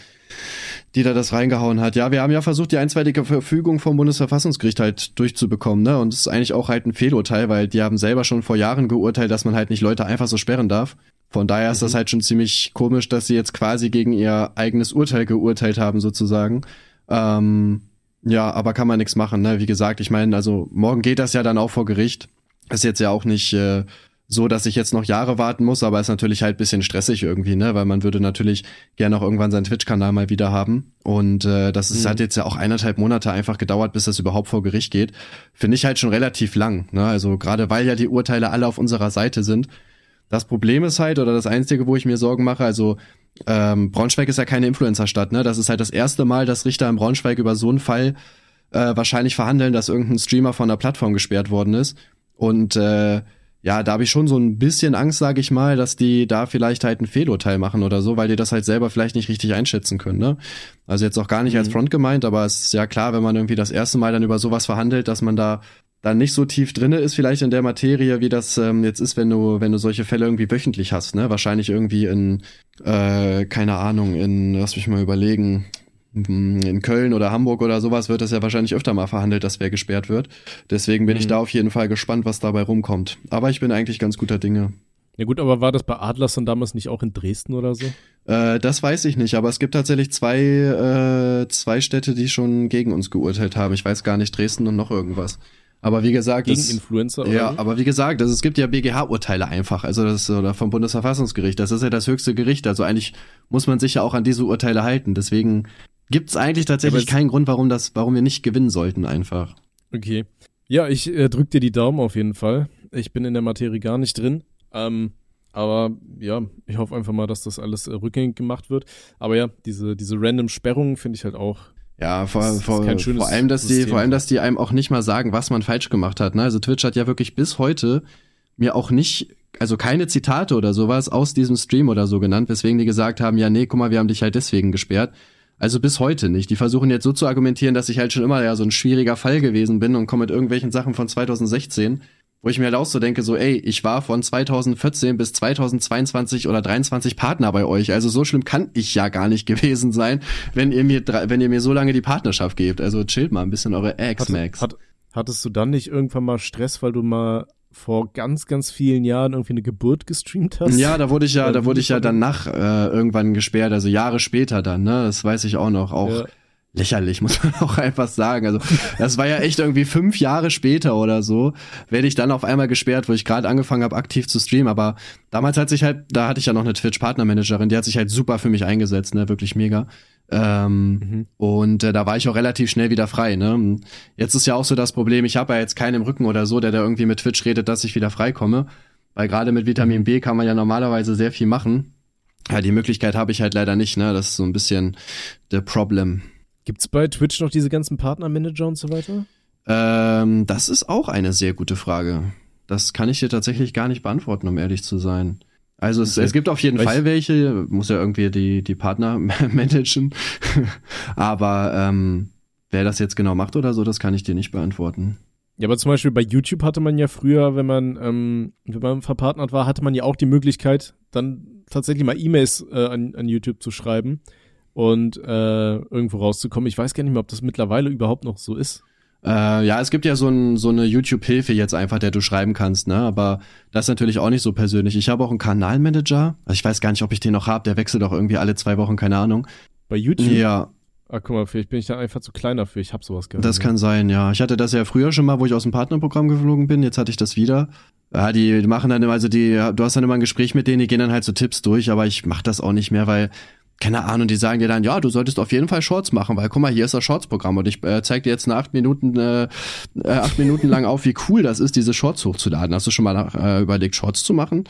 die da das reingehauen hat. Ja, wir haben ja versucht, die einstweilige Verfügung vom Bundesverfassungsgericht halt durchzubekommen, ne? Und es ist eigentlich auch halt ein Fehlurteil, weil die haben selber schon vor Jahren geurteilt, dass man halt nicht Leute einfach so sperren darf. Von daher ist mhm. das halt schon ziemlich komisch, dass sie jetzt quasi gegen ihr eigenes Urteil geurteilt haben, sozusagen. Ähm, ja, aber kann man nichts machen, ne? Wie gesagt, ich meine, also morgen geht das ja dann auch vor Gericht. Ist jetzt ja auch nicht äh, so, dass ich jetzt noch Jahre warten muss, aber ist natürlich halt bisschen stressig irgendwie, ne? Weil man würde natürlich gerne auch irgendwann seinen Twitch-Kanal mal wieder haben. Und äh, das ist, mhm. hat jetzt ja auch eineinhalb Monate einfach gedauert, bis das überhaupt vor Gericht geht. Finde ich halt schon relativ lang, ne? Also gerade weil ja die Urteile alle auf unserer Seite sind. Das Problem ist halt, oder das Einzige, wo ich mir Sorgen mache, also ähm, Braunschweig ist ja keine Influencer-Stadt, ne? Das ist halt das erste Mal, dass Richter in Braunschweig über so einen Fall äh, wahrscheinlich verhandeln, dass irgendein Streamer von der Plattform gesperrt worden ist. Und äh, ja, da habe ich schon so ein bisschen Angst, sage ich mal, dass die da vielleicht halt ein Fehlurteil machen oder so, weil die das halt selber vielleicht nicht richtig einschätzen können. Ne? Also jetzt auch gar nicht mhm. als Front gemeint, aber es ist ja klar, wenn man irgendwie das erste Mal dann über sowas verhandelt, dass man da dann nicht so tief drinne ist vielleicht in der Materie, wie das ähm, jetzt ist, wenn du wenn du solche Fälle irgendwie wöchentlich hast, ne? Wahrscheinlich irgendwie in äh, keine Ahnung in lass mich mal überlegen in Köln oder Hamburg oder sowas wird das ja wahrscheinlich öfter mal verhandelt, dass wer gesperrt wird. Deswegen bin mhm. ich da auf jeden Fall gespannt, was dabei rumkommt. Aber ich bin eigentlich ganz guter Dinge. Ja gut, aber war das bei Adlers damals nicht auch in Dresden oder so? Äh, das weiß ich nicht, aber es gibt tatsächlich zwei, äh, zwei Städte, die schon gegen uns geurteilt haben. Ich weiß gar nicht, Dresden und noch irgendwas. Aber wie gesagt, gegen das, Influencer oder ja, aber wie gesagt, das, es gibt ja BGH-Urteile einfach, also das oder vom Bundesverfassungsgericht. Das ist ja das höchste Gericht. Also eigentlich muss man sich ja auch an diese Urteile halten. Deswegen Gibt es eigentlich tatsächlich ja, keinen Grund, warum das, warum wir nicht gewinnen sollten einfach. Okay. Ja, ich äh, drück dir die Daumen auf jeden Fall. Ich bin in der Materie gar nicht drin. Ähm, aber ja, ich hoffe einfach mal, dass das alles äh, rückgängig gemacht wird. Aber ja, diese, diese random Sperrungen finde ich halt auch. Ja, vor, vor, vor allem, dass System. die, vor allem, dass die einem auch nicht mal sagen, was man falsch gemacht hat. Ne? Also Twitch hat ja wirklich bis heute mir auch nicht, also keine Zitate oder sowas aus diesem Stream oder so genannt, weswegen die gesagt haben, ja, nee, guck mal, wir haben dich halt deswegen gesperrt. Also bis heute nicht. Die versuchen jetzt so zu argumentieren, dass ich halt schon immer ja so ein schwieriger Fall gewesen bin und komme mit irgendwelchen Sachen von 2016, wo ich mir halt auch so denke, so, ey, ich war von 2014 bis 2022 oder 23 Partner bei euch. Also so schlimm kann ich ja gar nicht (laughs) gewesen sein, wenn ihr mir, wenn ihr mir so lange die Partnerschaft gebt. Also chillt mal ein bisschen eure Ex, Max. Hat, hattest du dann nicht irgendwann mal Stress, weil du mal vor ganz, ganz vielen Jahren irgendwie eine Geburt gestreamt hast. Ja, da wurde ich ja, da wurde ich ja danach äh, irgendwann gesperrt, also Jahre später dann, ne? Das weiß ich auch noch. Auch ja. Lächerlich, muss man (laughs) auch einfach sagen. Also, das war ja echt irgendwie fünf Jahre später oder so, werde ich dann auf einmal gesperrt, wo ich gerade angefangen habe, aktiv zu streamen. Aber damals hat sich halt, da hatte ich ja noch eine Twitch-Partnermanagerin, die hat sich halt super für mich eingesetzt, ne? Wirklich mega. Ähm, mhm. Und äh, da war ich auch relativ schnell wieder frei. Ne? Jetzt ist ja auch so das Problem, ich habe ja jetzt keinen im Rücken oder so, der da irgendwie mit Twitch redet, dass ich wieder frei komme. Weil gerade mit Vitamin B kann man ja normalerweise sehr viel machen. Ja, die Möglichkeit habe ich halt leider nicht, ne? Das ist so ein bisschen der Problem. Gibt's bei Twitch noch diese ganzen Partnermanager und so weiter? Ähm, das ist auch eine sehr gute Frage. Das kann ich dir tatsächlich gar nicht beantworten, um ehrlich zu sein. Also es, okay. es gibt auf jeden Weil Fall welche, muss ja irgendwie die, die Partner (laughs) managen. (laughs) aber ähm, wer das jetzt genau macht oder so, das kann ich dir nicht beantworten. Ja, aber zum Beispiel bei YouTube hatte man ja früher, wenn man, ähm, wenn man verpartnert war, hatte man ja auch die Möglichkeit, dann tatsächlich mal E-Mails äh, an, an YouTube zu schreiben und äh, irgendwo rauszukommen. Ich weiß gar nicht mehr, ob das mittlerweile überhaupt noch so ist. Äh, ja, es gibt ja so, ein, so eine YouTube-Hilfe jetzt einfach, der du schreiben kannst, ne? Aber das ist natürlich auch nicht so persönlich. Ich habe auch einen Kanalmanager. Also ich weiß gar nicht, ob ich den noch habe. Der wechselt auch irgendwie alle zwei Wochen, keine Ahnung. Bei YouTube? Ja. Ah, guck mal, vielleicht bin ich da einfach zu klein dafür. Ich habe sowas gehört. Das kann sein, ja. Ich hatte das ja früher schon mal, wo ich aus dem Partnerprogramm geflogen bin. Jetzt hatte ich das wieder. Ja, die machen dann immer, also die, du hast dann immer ein Gespräch mit denen, die gehen dann halt so Tipps durch, aber ich mach das auch nicht mehr, weil keine Ahnung, die sagen dir dann, ja, du solltest auf jeden Fall Shorts machen, weil guck mal, hier ist das Shorts-Programm und ich äh, zeig dir jetzt eine acht Minuten, äh, äh, acht Minuten lang auf, wie cool das ist, diese Shorts hochzuladen. Hast du schon mal äh, überlegt, Shorts zu machen?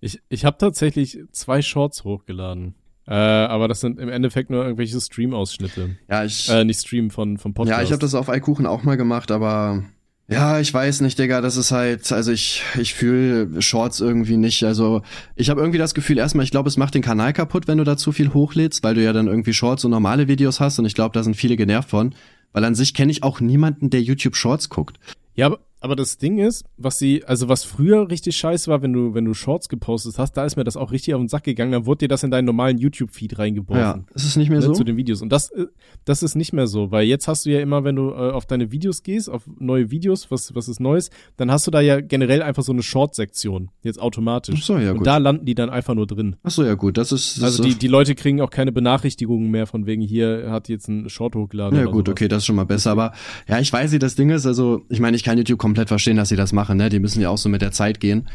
Ich, ich habe tatsächlich zwei Shorts hochgeladen. Äh, aber das sind im Endeffekt nur irgendwelche Stream-Ausschnitte. Ja, ich. Äh, nicht Stream von, vom Podcast. Ja, ich habe das auf Eikuchen auch mal gemacht, aber ja, ich weiß nicht, Digga, das ist halt, also ich, ich fühle Shorts irgendwie nicht. Also ich habe irgendwie das Gefühl, erstmal, ich glaube, es macht den Kanal kaputt, wenn du da zu viel hochlädst, weil du ja dann irgendwie Shorts und normale Videos hast und ich glaube, da sind viele genervt von. Weil an sich kenne ich auch niemanden, der YouTube Shorts guckt. Ja, aber, das Ding ist, was sie, also was früher richtig scheiße war, wenn du, wenn du Shorts gepostet hast, da ist mir das auch richtig auf den Sack gegangen, dann wurde dir das in deinen normalen YouTube-Feed reingeworfen. Ja, ist es nicht mehr ne, so? Zu den Videos. Und das, äh, das ist nicht mehr so, weil jetzt hast du ja immer, wenn du äh, auf deine Videos gehst, auf neue Videos, was, was ist Neues, dann hast du da ja generell einfach so eine Short-Sektion, jetzt automatisch. Ach so, ja, gut. Und da landen die dann einfach nur drin. Ach so, ja, gut, das ist. Das also die, die Leute kriegen auch keine Benachrichtigungen mehr von wegen, hier hat jetzt ein Short hochgeladen. Ja, gut, sowas. okay, das ist schon mal besser. Aber ja, ich weiß, wie das Ding ist, also, ich meine, ich kann YouTube komplett verstehen, dass sie das machen, ne? Die müssen ja auch so mit der Zeit gehen.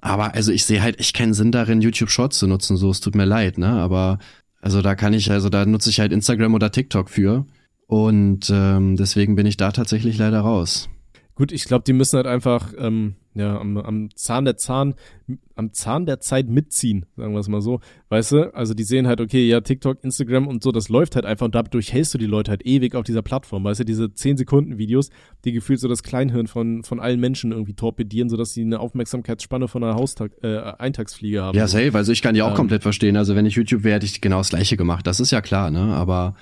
Aber also ich sehe halt echt keinen Sinn darin, YouTube Shorts zu nutzen, so, es tut mir leid, ne? Aber also da kann ich, also da nutze ich halt Instagram oder TikTok für. Und ähm, deswegen bin ich da tatsächlich leider raus. Gut, ich glaube, die müssen halt einfach ähm, ja, am, am Zahn der Zahn, am Zahn der Zeit mitziehen, sagen wir es mal so. Weißt du? Also die sehen halt, okay, ja, TikTok, Instagram und so, das läuft halt einfach und dadurch hältst du die Leute halt ewig auf dieser Plattform. Weißt du, diese 10 Sekunden Videos, die gefühlt so das Kleinhirn von, von allen Menschen irgendwie torpedieren, sodass sie eine Aufmerksamkeitsspanne von einer Haustag, äh, Eintagsfliege haben. Ja, safe. Also ich kann die auch ähm, komplett verstehen. Also wenn ich YouTube wäre, hätte ich genau das Gleiche gemacht. Das ist ja klar, ne? Aber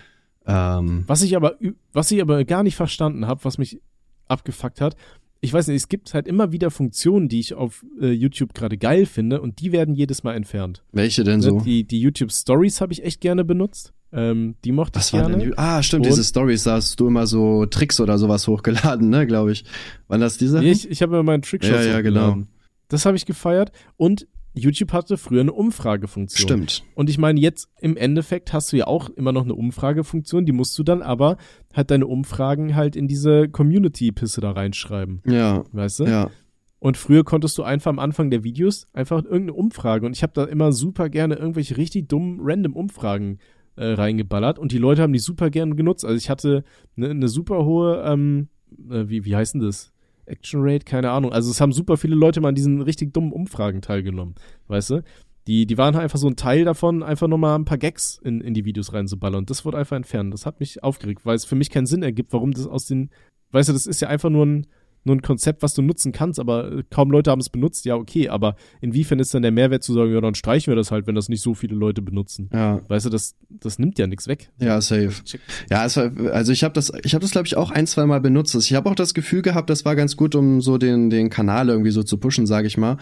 ähm, was ich aber, was ich aber gar nicht verstanden habe, was mich abgefuckt hat, ich weiß nicht, es gibt halt immer wieder Funktionen, die ich auf äh, YouTube gerade geil finde und die werden jedes Mal entfernt. Welche denn so? Die, die YouTube Stories habe ich echt gerne benutzt. Ähm, die mochte Was ich gerne. Denn, ah, stimmt, und, diese Stories, da hast du immer so Tricks oder sowas hochgeladen, ne, glaube ich. Wann das diese? Nee, ich, ich habe immer meinen Trickshots Ja, ja, genau. Das habe ich gefeiert und YouTube hatte früher eine Umfragefunktion. Stimmt. Und ich meine, jetzt im Endeffekt hast du ja auch immer noch eine Umfragefunktion, die musst du dann aber halt deine Umfragen halt in diese Community-Pisse da reinschreiben. Ja. Weißt du? Ja. Und früher konntest du einfach am Anfang der Videos einfach irgendeine Umfrage und ich habe da immer super gerne irgendwelche richtig dummen, random Umfragen äh, reingeballert und die Leute haben die super gerne genutzt. Also ich hatte eine ne super hohe, ähm, äh, wie, wie heißt denn das? Action Rate, keine Ahnung. Also es haben super viele Leute mal an diesen richtig dummen Umfragen teilgenommen, weißt du? Die, die waren halt einfach so ein Teil davon, einfach nochmal ein paar Gags in, in die Videos reinzuballern. Und das wurde einfach entfernt. Das hat mich aufgeregt, weil es für mich keinen Sinn ergibt, warum das aus den, weißt du, das ist ja einfach nur ein, nur ein Konzept, was du nutzen kannst, aber äh, kaum Leute haben es benutzt, ja, okay, aber inwiefern ist dann der Mehrwert zu sagen, ja, dann streichen wir das halt, wenn das nicht so viele Leute benutzen. Ja. Weißt du, das, das nimmt ja nichts weg. Ja, safe. Ja, also ich habe das, ich habe das, glaube ich, auch ein, zwei Mal benutzt. Ich habe auch das Gefühl gehabt, das war ganz gut, um so den, den Kanal irgendwie so zu pushen, sage ich mal.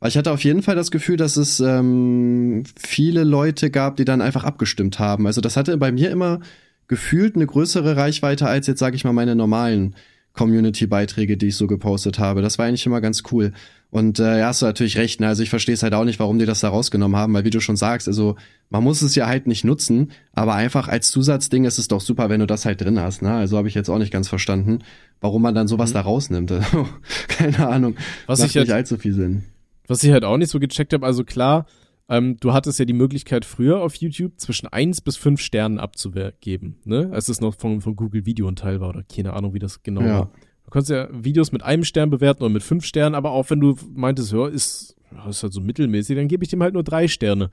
Weil ich hatte auf jeden Fall das Gefühl, dass es ähm, viele Leute gab, die dann einfach abgestimmt haben. Also das hatte bei mir immer gefühlt eine größere Reichweite als jetzt, sage ich mal, meine normalen Community-Beiträge, die ich so gepostet habe. Das war eigentlich immer ganz cool. Und äh, ja, hast du natürlich recht. Ne? Also ich verstehe es halt auch nicht, warum die das da rausgenommen haben, weil wie du schon sagst, also man muss es ja halt nicht nutzen, aber einfach als Zusatzding ist es doch super, wenn du das halt drin hast. Ne? Also habe ich jetzt auch nicht ganz verstanden, warum man dann sowas mhm. da rausnimmt. (laughs) Keine Ahnung. Was Macht ich nicht halt, allzu viel Sinn. Was ich halt auch nicht so gecheckt habe, also klar, ähm, du hattest ja die Möglichkeit früher auf YouTube zwischen eins bis fünf Sternen abzugeben, ne? Als es noch von, von Google Video ein Teil war oder keine Ahnung, wie das genau ja. war. Du kannst ja Videos mit einem Stern bewerten oder mit fünf Sternen, aber auch wenn du meintest, ja, ist, ist halt so mittelmäßig, dann gebe ich dem halt nur drei Sterne.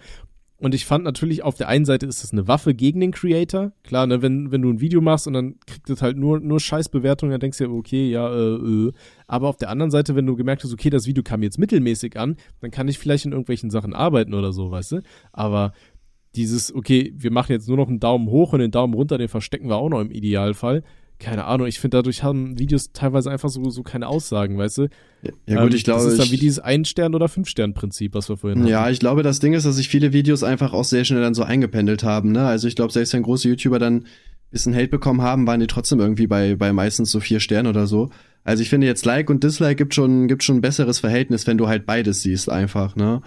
Und ich fand natürlich, auf der einen Seite ist das eine Waffe gegen den Creator. Klar, ne, wenn, wenn du ein Video machst und dann kriegt es halt nur, nur Scheißbewertungen, dann denkst du ja, okay, ja, äh, äh. Aber auf der anderen Seite, wenn du gemerkt hast, okay, das Video kam jetzt mittelmäßig an, dann kann ich vielleicht in irgendwelchen Sachen arbeiten oder so, weißt du? Aber dieses, okay, wir machen jetzt nur noch einen Daumen hoch und den Daumen runter, den verstecken wir auch noch im Idealfall keine Ahnung, ich finde, dadurch haben Videos teilweise einfach so, so keine Aussagen, weißt du? Ja, gut, ähm, ich glaube. Das ist dann wie dieses Ein-Stern- oder Fünf-Stern-Prinzip, was wir vorhin hatten. Ja, ich glaube, das Ding ist, dass sich viele Videos einfach auch sehr schnell dann so eingependelt haben, ne? Also ich glaube, selbst wenn große YouTuber dann ein bisschen Hate bekommen haben, waren die trotzdem irgendwie bei, bei meistens so vier Sternen oder so. Also ich finde jetzt Like und Dislike gibt schon, gibt schon ein besseres Verhältnis, wenn du halt beides siehst einfach, ne?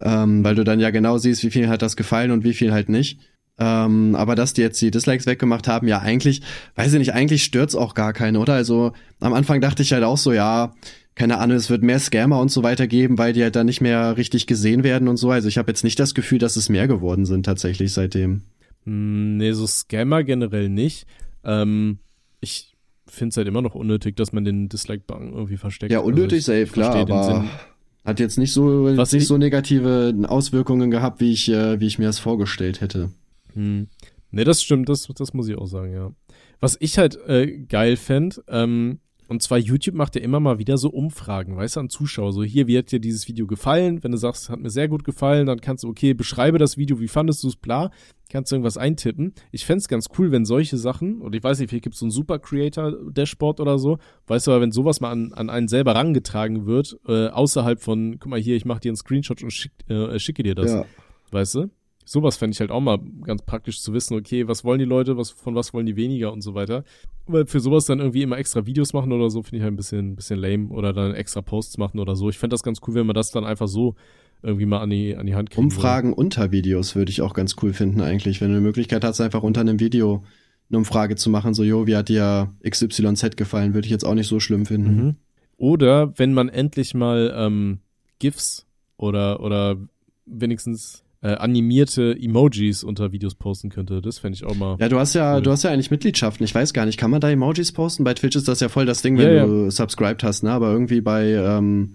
Ähm, weil du dann ja genau siehst, wie viel hat das gefallen und wie viel halt nicht. Ähm, aber dass die jetzt die Dislikes weggemacht haben, ja eigentlich, weiß ich nicht, eigentlich stört's auch gar keine, oder? Also am Anfang dachte ich halt auch so, ja, keine Ahnung, es wird mehr Scammer und so weiter geben, weil die halt dann nicht mehr richtig gesehen werden und so. Also ich habe jetzt nicht das Gefühl, dass es mehr geworden sind tatsächlich seitdem. Hm, nee, so Scammer generell nicht. Ähm, ich finde es halt immer noch unnötig, dass man den Dislike-Button irgendwie versteckt. Ja, unnötig also safe, klar, aber hat jetzt nicht so, Was nicht so negative Auswirkungen gehabt, wie ich, äh, wie ich mir das vorgestellt hätte. Hm. Ne, das stimmt, das, das muss ich auch sagen, ja. Was ich halt äh, geil fände, ähm, Und zwar YouTube macht ja immer mal wieder so Umfragen, weißt du, an Zuschauer. So, hier, wie hat dir dieses Video gefallen? Wenn du sagst, hat mir sehr gut gefallen, dann kannst du, okay, beschreibe das Video, wie fandest du es, bla. Kannst du irgendwas eintippen. Ich fände es ganz cool, wenn solche Sachen, und ich weiß nicht, vielleicht gibt es so ein Super Creator Dashboard oder so, weißt du, aber wenn sowas mal an, an einen selber rangetragen wird, äh, außerhalb von, guck mal hier, ich mache dir einen Screenshot und schick, äh, schicke dir das. Ja. Weißt du? Sowas fände ich halt auch mal ganz praktisch zu wissen, okay, was wollen die Leute, was, von was wollen die weniger und so weiter. Weil für sowas dann irgendwie immer extra Videos machen oder so, finde ich halt ein bisschen, bisschen lame. Oder dann extra Posts machen oder so. Ich fände das ganz cool, wenn man das dann einfach so irgendwie mal an die, an die Hand kriegt. Umfragen würde. unter Videos würde ich auch ganz cool finden eigentlich. Wenn du eine Möglichkeit hast, einfach unter einem Video eine Umfrage zu machen, so, jo, wie hat dir XYZ gefallen, würde ich jetzt auch nicht so schlimm finden. Mhm. Oder wenn man endlich mal ähm, GIFs oder, oder wenigstens äh, animierte Emojis unter Videos posten könnte. Das fände ich auch mal. Ja, du hast ja, cool. du hast ja eigentlich Mitgliedschaften. Ich weiß gar nicht, kann man da Emojis posten? Bei Twitch ist das ja voll das Ding, wenn ja, ja. du subscribed hast, ne? Aber irgendwie bei, ähm,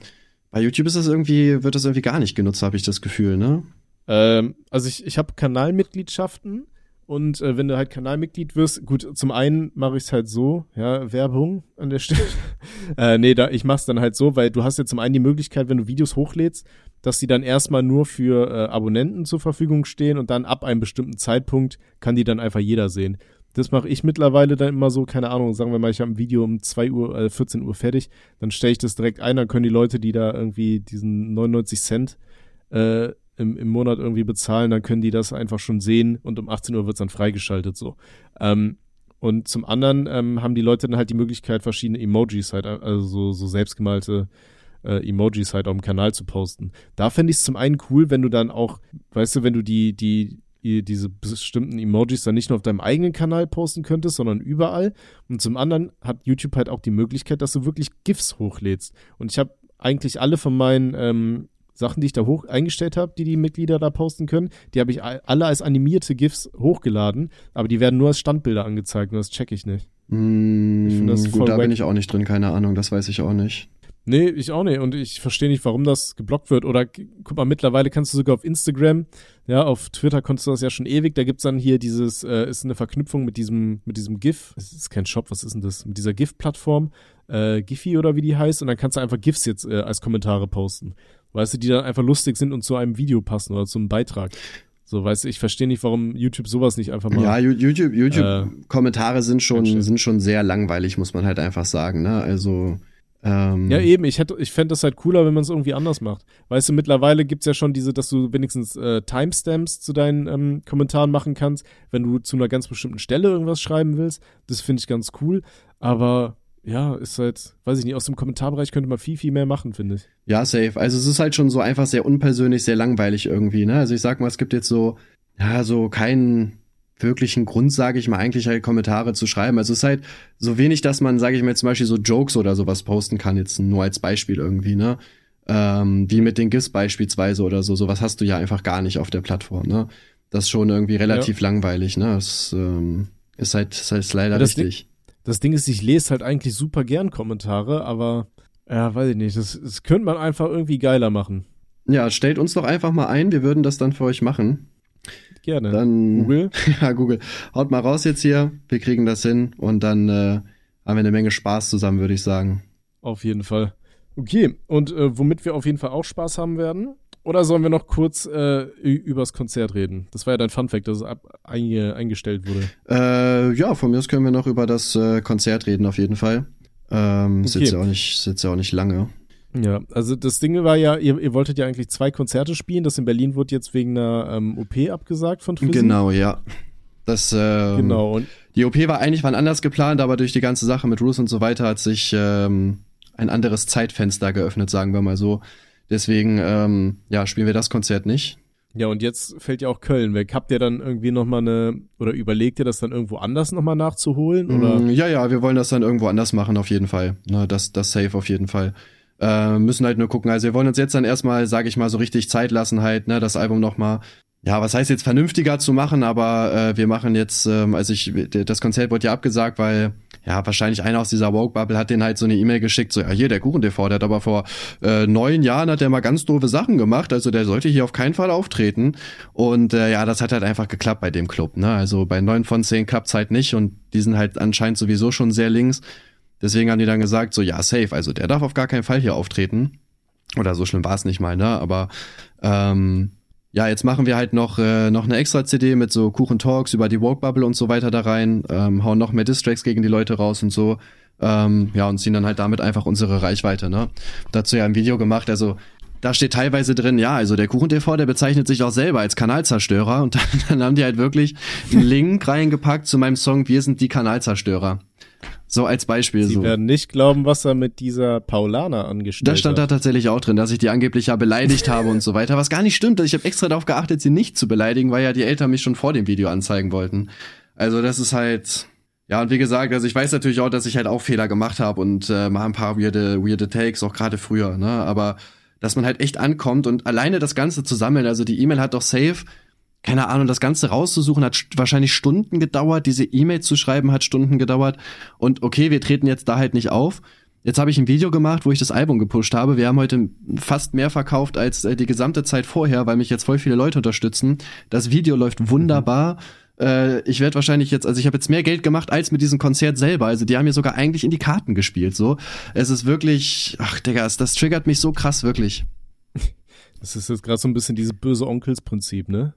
bei YouTube ist das irgendwie, wird das irgendwie gar nicht genutzt, habe ich das Gefühl, ne? Ähm, also ich, ich habe Kanalmitgliedschaften und äh, wenn du halt Kanalmitglied wirst, gut, zum einen mache ich es halt so, ja, Werbung an der Stelle. (laughs) äh, nee, da, ich mach's dann halt so, weil du hast ja zum einen die Möglichkeit, wenn du Videos hochlädst, dass die dann erstmal nur für äh, Abonnenten zur Verfügung stehen und dann ab einem bestimmten Zeitpunkt kann die dann einfach jeder sehen. Das mache ich mittlerweile dann immer so, keine Ahnung, sagen wir mal, ich habe ein Video um 2 Uhr, äh, 14 Uhr fertig, dann stelle ich das direkt ein, dann können die Leute, die da irgendwie diesen 99 Cent äh, im, im Monat irgendwie bezahlen, dann können die das einfach schon sehen und um 18 Uhr wird's dann freigeschaltet so. Ähm, und zum anderen ähm, haben die Leute dann halt die Möglichkeit, verschiedene Emojis halt, also so, so selbstgemalte äh, Emojis halt auf dem Kanal zu posten. Da fände ich es zum einen cool, wenn du dann auch, weißt du, wenn du die, die, die, diese bestimmten Emojis dann nicht nur auf deinem eigenen Kanal posten könntest, sondern überall. Und zum anderen hat YouTube halt auch die Möglichkeit, dass du wirklich GIFs hochlädst. Und ich habe eigentlich alle von meinen ähm, Sachen, die ich da hoch eingestellt habe, die die Mitglieder da posten können, die habe ich alle als animierte GIFs hochgeladen, aber die werden nur als Standbilder angezeigt und das checke ich nicht. Mm, ich finde das gut, da wack. bin ich auch nicht drin, keine Ahnung, das weiß ich auch nicht. Nee, ich auch nicht. Und ich verstehe nicht, warum das geblockt wird. Oder guck mal, mittlerweile kannst du sogar auf Instagram, ja, auf Twitter konntest du das ja schon ewig. Da gibt's dann hier dieses, äh, ist eine Verknüpfung mit diesem, mit diesem GIF. Es ist kein Shop, was ist denn das? Mit dieser GIF-Plattform, äh, Giphy oder wie die heißt. Und dann kannst du einfach GIFs jetzt äh, als Kommentare posten. Weißt du, die dann einfach lustig sind und zu einem Video passen oder zu einem Beitrag. So, weißt du, ich verstehe nicht, warum YouTube sowas nicht einfach mal. Ja, YouTube, YouTube äh, Kommentare sind schon, sind schon sehr langweilig, muss man halt einfach sagen, ne? Also, ähm, ja, eben, ich hätte, ich fände das halt cooler, wenn man es irgendwie anders macht. Weißt du, mittlerweile gibt's ja schon diese, dass du wenigstens äh, Timestamps zu deinen ähm, Kommentaren machen kannst, wenn du zu einer ganz bestimmten Stelle irgendwas schreiben willst. Das finde ich ganz cool. Aber ja, ist halt, weiß ich nicht, aus dem Kommentarbereich könnte man viel, viel mehr machen, finde ich. Ja, safe. Also es ist halt schon so einfach sehr unpersönlich, sehr langweilig irgendwie, ne? Also ich sag mal, es gibt jetzt so, ja, so keinen wirklichen Grund, sage ich mal, eigentlich halt Kommentare zu schreiben. Also es ist halt so wenig, dass man, sage ich mal, zum Beispiel so Jokes oder sowas posten kann, jetzt nur als Beispiel irgendwie, ne? Ähm, wie mit den GIFs beispielsweise oder so, sowas hast du ja einfach gar nicht auf der Plattform, ne? Das ist schon irgendwie relativ ja. langweilig, ne? Das ähm, ist halt, ist halt leider das richtig. Ding, das Ding ist, ich lese halt eigentlich super gern Kommentare, aber ja, weiß ich nicht, das, das könnte man einfach irgendwie geiler machen. Ja, stellt uns doch einfach mal ein, wir würden das dann für euch machen. Gerne. Dann, Google? (laughs) Ja, Google. Haut mal raus jetzt hier. Wir kriegen das hin und dann äh, haben wir eine Menge Spaß zusammen, würde ich sagen. Auf jeden Fall. Okay, und äh, womit wir auf jeden Fall auch Spaß haben werden? Oder sollen wir noch kurz äh, übers Konzert reden? Das war ja dein Funfact, dass es ab, einge, eingestellt wurde. Äh, ja, von mir aus können wir noch über das äh, Konzert reden, auf jeden Fall. Ähm, okay. Sitzt ja auch nicht, sitzt ja auch nicht lange. Ja, also das Ding war ja, ihr, ihr wolltet ja eigentlich zwei Konzerte spielen. Das in Berlin wurde jetzt wegen einer ähm, OP abgesagt von Friesen. Genau, ja. Das, ähm, genau. Und die OP war eigentlich wann anders geplant, aber durch die ganze Sache mit Ruth und so weiter hat sich ähm, ein anderes Zeitfenster geöffnet, sagen wir mal so. Deswegen, ähm, ja, spielen wir das Konzert nicht. Ja, und jetzt fällt ja auch Köln weg. Habt ihr dann irgendwie nochmal eine, oder überlegt ihr das dann irgendwo anders nochmal nachzuholen? Oder? Mm, ja, ja, wir wollen das dann irgendwo anders machen, auf jeden Fall. Na, das, das safe auf jeden Fall. Äh, müssen halt nur gucken. Also wir wollen uns jetzt dann erstmal, sage ich mal, so richtig Zeit lassen, halt, ne, das Album nochmal ja, was heißt jetzt vernünftiger zu machen, aber äh, wir machen jetzt, ähm, also ich, das Konzert wurde ja abgesagt, weil ja wahrscheinlich einer aus dieser Woke-Bubble hat den halt so eine E-Mail geschickt, so ja hier der Kuchen der hat aber vor äh, neun Jahren hat der mal ganz doofe Sachen gemacht, also der sollte hier auf keinen Fall auftreten. Und äh, ja, das hat halt einfach geklappt bei dem Club, ne, also bei neun von zehn klappt's halt nicht und die sind halt anscheinend sowieso schon sehr links Deswegen haben die dann gesagt, so ja, safe, also der darf auf gar keinen Fall hier auftreten. Oder so schlimm war es nicht mal, ne? Aber ähm, ja, jetzt machen wir halt noch, äh, noch eine extra CD mit so Kuchen Talks über die Woke Bubble und so weiter da rein, ähm, hauen noch mehr Distracks gegen die Leute raus und so. Ähm, ja, und ziehen dann halt damit einfach unsere Reichweite, ne? Dazu ja ein Video gemacht, also da steht teilweise drin, ja, also der Kuchen TV, der bezeichnet sich auch selber als Kanalzerstörer und dann, (laughs) dann haben die halt wirklich einen Link reingepackt zu meinem Song Wir sind die Kanalzerstörer. So als Beispiel. Sie so. werden nicht glauben, was er mit dieser Paulana angestellt hat. Das stand da tatsächlich auch drin, dass ich die angeblich ja beleidigt habe und so weiter, was gar nicht stimmt. Ich habe extra darauf geachtet, sie nicht zu beleidigen, weil ja die Eltern mich schon vor dem Video anzeigen wollten. Also das ist halt, ja, und wie gesagt, also ich weiß natürlich auch, dass ich halt auch Fehler gemacht habe und äh, mal ein paar weirde, weirde Takes, auch gerade früher, ne? Aber dass man halt echt ankommt und alleine das Ganze zu sammeln, also die E-Mail hat doch safe, keine Ahnung, das Ganze rauszusuchen hat wahrscheinlich Stunden gedauert, diese E-Mail zu schreiben hat Stunden gedauert und okay, wir treten jetzt da halt nicht auf. Jetzt habe ich ein Video gemacht, wo ich das Album gepusht habe. Wir haben heute fast mehr verkauft als äh, die gesamte Zeit vorher, weil mich jetzt voll viele Leute unterstützen. Das Video läuft wunderbar. Mhm äh, ich werde wahrscheinlich jetzt, also ich habe jetzt mehr Geld gemacht als mit diesem Konzert selber. Also die haben mir sogar eigentlich in die Karten gespielt. So, es ist wirklich, ach Digga, das, das triggert mich so krass wirklich. (laughs) Das ist jetzt gerade so ein bisschen dieses böse Onkelsprinzip, ne?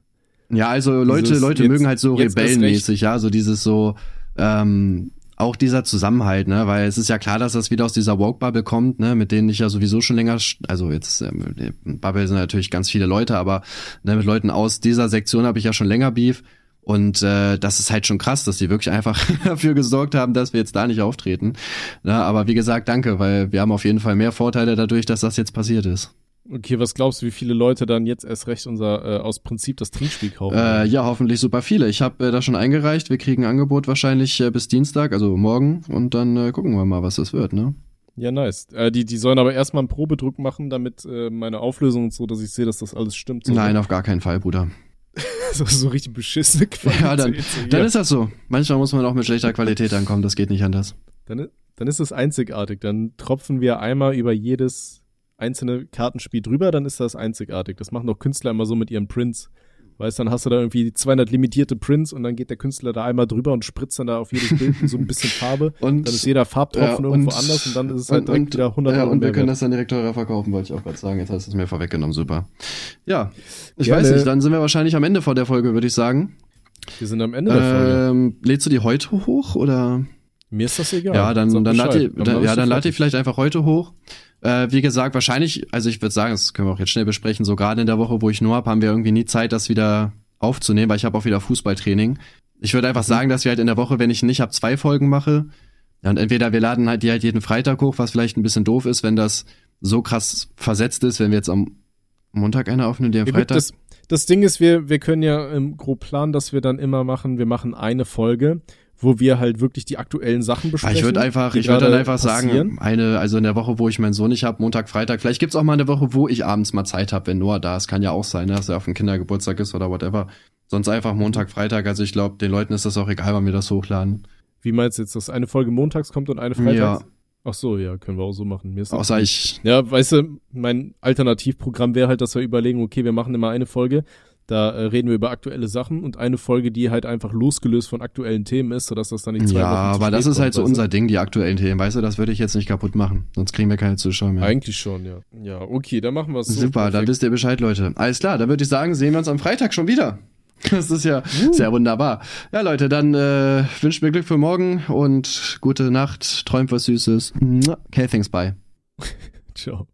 Ja, also Leute, dieses, Leute jetzt, mögen halt so rebellenmäßig, ja, so dieses so, ähm, auch dieser Zusammenhalt, ne, weil es ist ja klar, dass das wieder aus dieser Woke-Bubble kommt, ne, mit denen ich ja sowieso schon länger, also jetzt, ähm, Bubble sind natürlich ganz viele Leute, aber ne, mit Leuten aus dieser Sektion habe ich ja schon länger Beef und äh, das ist halt schon krass, dass die wirklich einfach (laughs) dafür gesorgt haben, dass wir jetzt da nicht auftreten. Na, aber wie gesagt, danke, weil wir haben auf jeden Fall mehr Vorteile dadurch, dass das jetzt passiert ist. Okay, was glaubst du, wie viele Leute dann jetzt erst recht unser äh, aus Prinzip das Trinkspiel kaufen? Äh, ja, hoffentlich super viele. Ich habe äh, das schon eingereicht. Wir kriegen ein Angebot wahrscheinlich äh, bis Dienstag, also morgen, und dann äh, gucken wir mal, was das wird, ne? Ja, nice. Äh, die, die sollen aber erstmal einen Probedruck machen, damit äh, meine Auflösung und so, dass ich sehe, dass das alles stimmt. So Nein, auf gar keinen Fall, Bruder. (laughs) so, so richtig beschissene Qualität. Ja, dann, dann ist das so. Manchmal muss man auch mit schlechter Qualität ankommen, das geht nicht anders. Dann, dann ist es einzigartig. Dann tropfen wir einmal über jedes einzelne Kartenspiel drüber, dann ist das einzigartig. Das machen doch Künstler immer so mit ihren Prints. Weißt, dann hast du da irgendwie 200 limitierte Prints und dann geht der Künstler da einmal drüber und spritzt dann da auf jedes Bild so ein bisschen Farbe. (laughs) und dann ist jeder Farbtropfen ja, irgendwo anders und dann ist es halt direkt und, wieder 100 Ja, und wir können das dann direkt teurer verkaufen, wollte ich auch gerade sagen. Jetzt hast du es mir vorweggenommen, super. Ja, ich Gerne. weiß nicht, dann sind wir wahrscheinlich am Ende vor der Folge, würde ich sagen. Wir sind am Ende der Folge. Ähm, lädst du die heute hoch oder? Mir ist das egal. Ja, dann, dann lad die, dann, ja, dann lad die vielleicht einfach heute hoch. Äh, wie gesagt, wahrscheinlich, also ich würde sagen, das können wir auch jetzt schnell besprechen, so gerade in der Woche, wo ich nur habe, haben wir irgendwie nie Zeit, das wieder aufzunehmen, weil ich habe auch wieder Fußballtraining. Ich würde einfach mhm. sagen, dass wir halt in der Woche, wenn ich nicht habe, zwei Folgen mache. Ja, und entweder wir laden halt die halt jeden Freitag hoch, was vielleicht ein bisschen doof ist, wenn das so krass versetzt ist, wenn wir jetzt am Montag eine aufnehmen, die am Freitag. Das, das Ding ist, wir, wir können ja im grob planen, dass wir dann immer machen, wir machen eine Folge wo wir halt wirklich die aktuellen Sachen besprechen. Ich würde einfach, ich würde dann einfach passieren. sagen, eine, also in der Woche, wo ich meinen Sohn nicht habe, Montag, Freitag, vielleicht gibt's auch mal eine Woche, wo ich abends mal Zeit habe, wenn Noah da ist. Kann ja auch sein, ne, dass er auf dem Kindergeburtstag ist oder whatever. Sonst einfach Montag, Freitag. Also ich glaube, den Leuten ist das auch egal, wann wir das hochladen. Wie meinst du jetzt, dass eine Folge montags kommt und eine Freitags? Ja. Ach so, ja, können wir auch so machen. Mir ist Außer ich. Ja, weißt du, mein Alternativprogramm wäre halt, dass wir überlegen, okay, wir machen immer eine Folge, da äh, reden wir über aktuelle Sachen und eine Folge, die halt einfach losgelöst von aktuellen Themen ist, sodass das dann nicht zwei Ja, aber das ist halt so unser Ding, die aktuellen Themen. Weißt du, das würde ich jetzt nicht kaputt machen. Sonst kriegen wir keine Zuschauer mehr. Eigentlich schon, ja. Ja, okay, dann machen wir es so. Super, perfekt. dann wisst ihr Bescheid, Leute. Alles klar, dann würde ich sagen, sehen wir uns am Freitag schon wieder. (laughs) Das ist ja uh. sehr wunderbar. Ja, Leute, dann äh, wünscht mir Glück für morgen und gute Nacht. Träumt was Süßes. Okay, thanks, bye. (laughs) Ciao.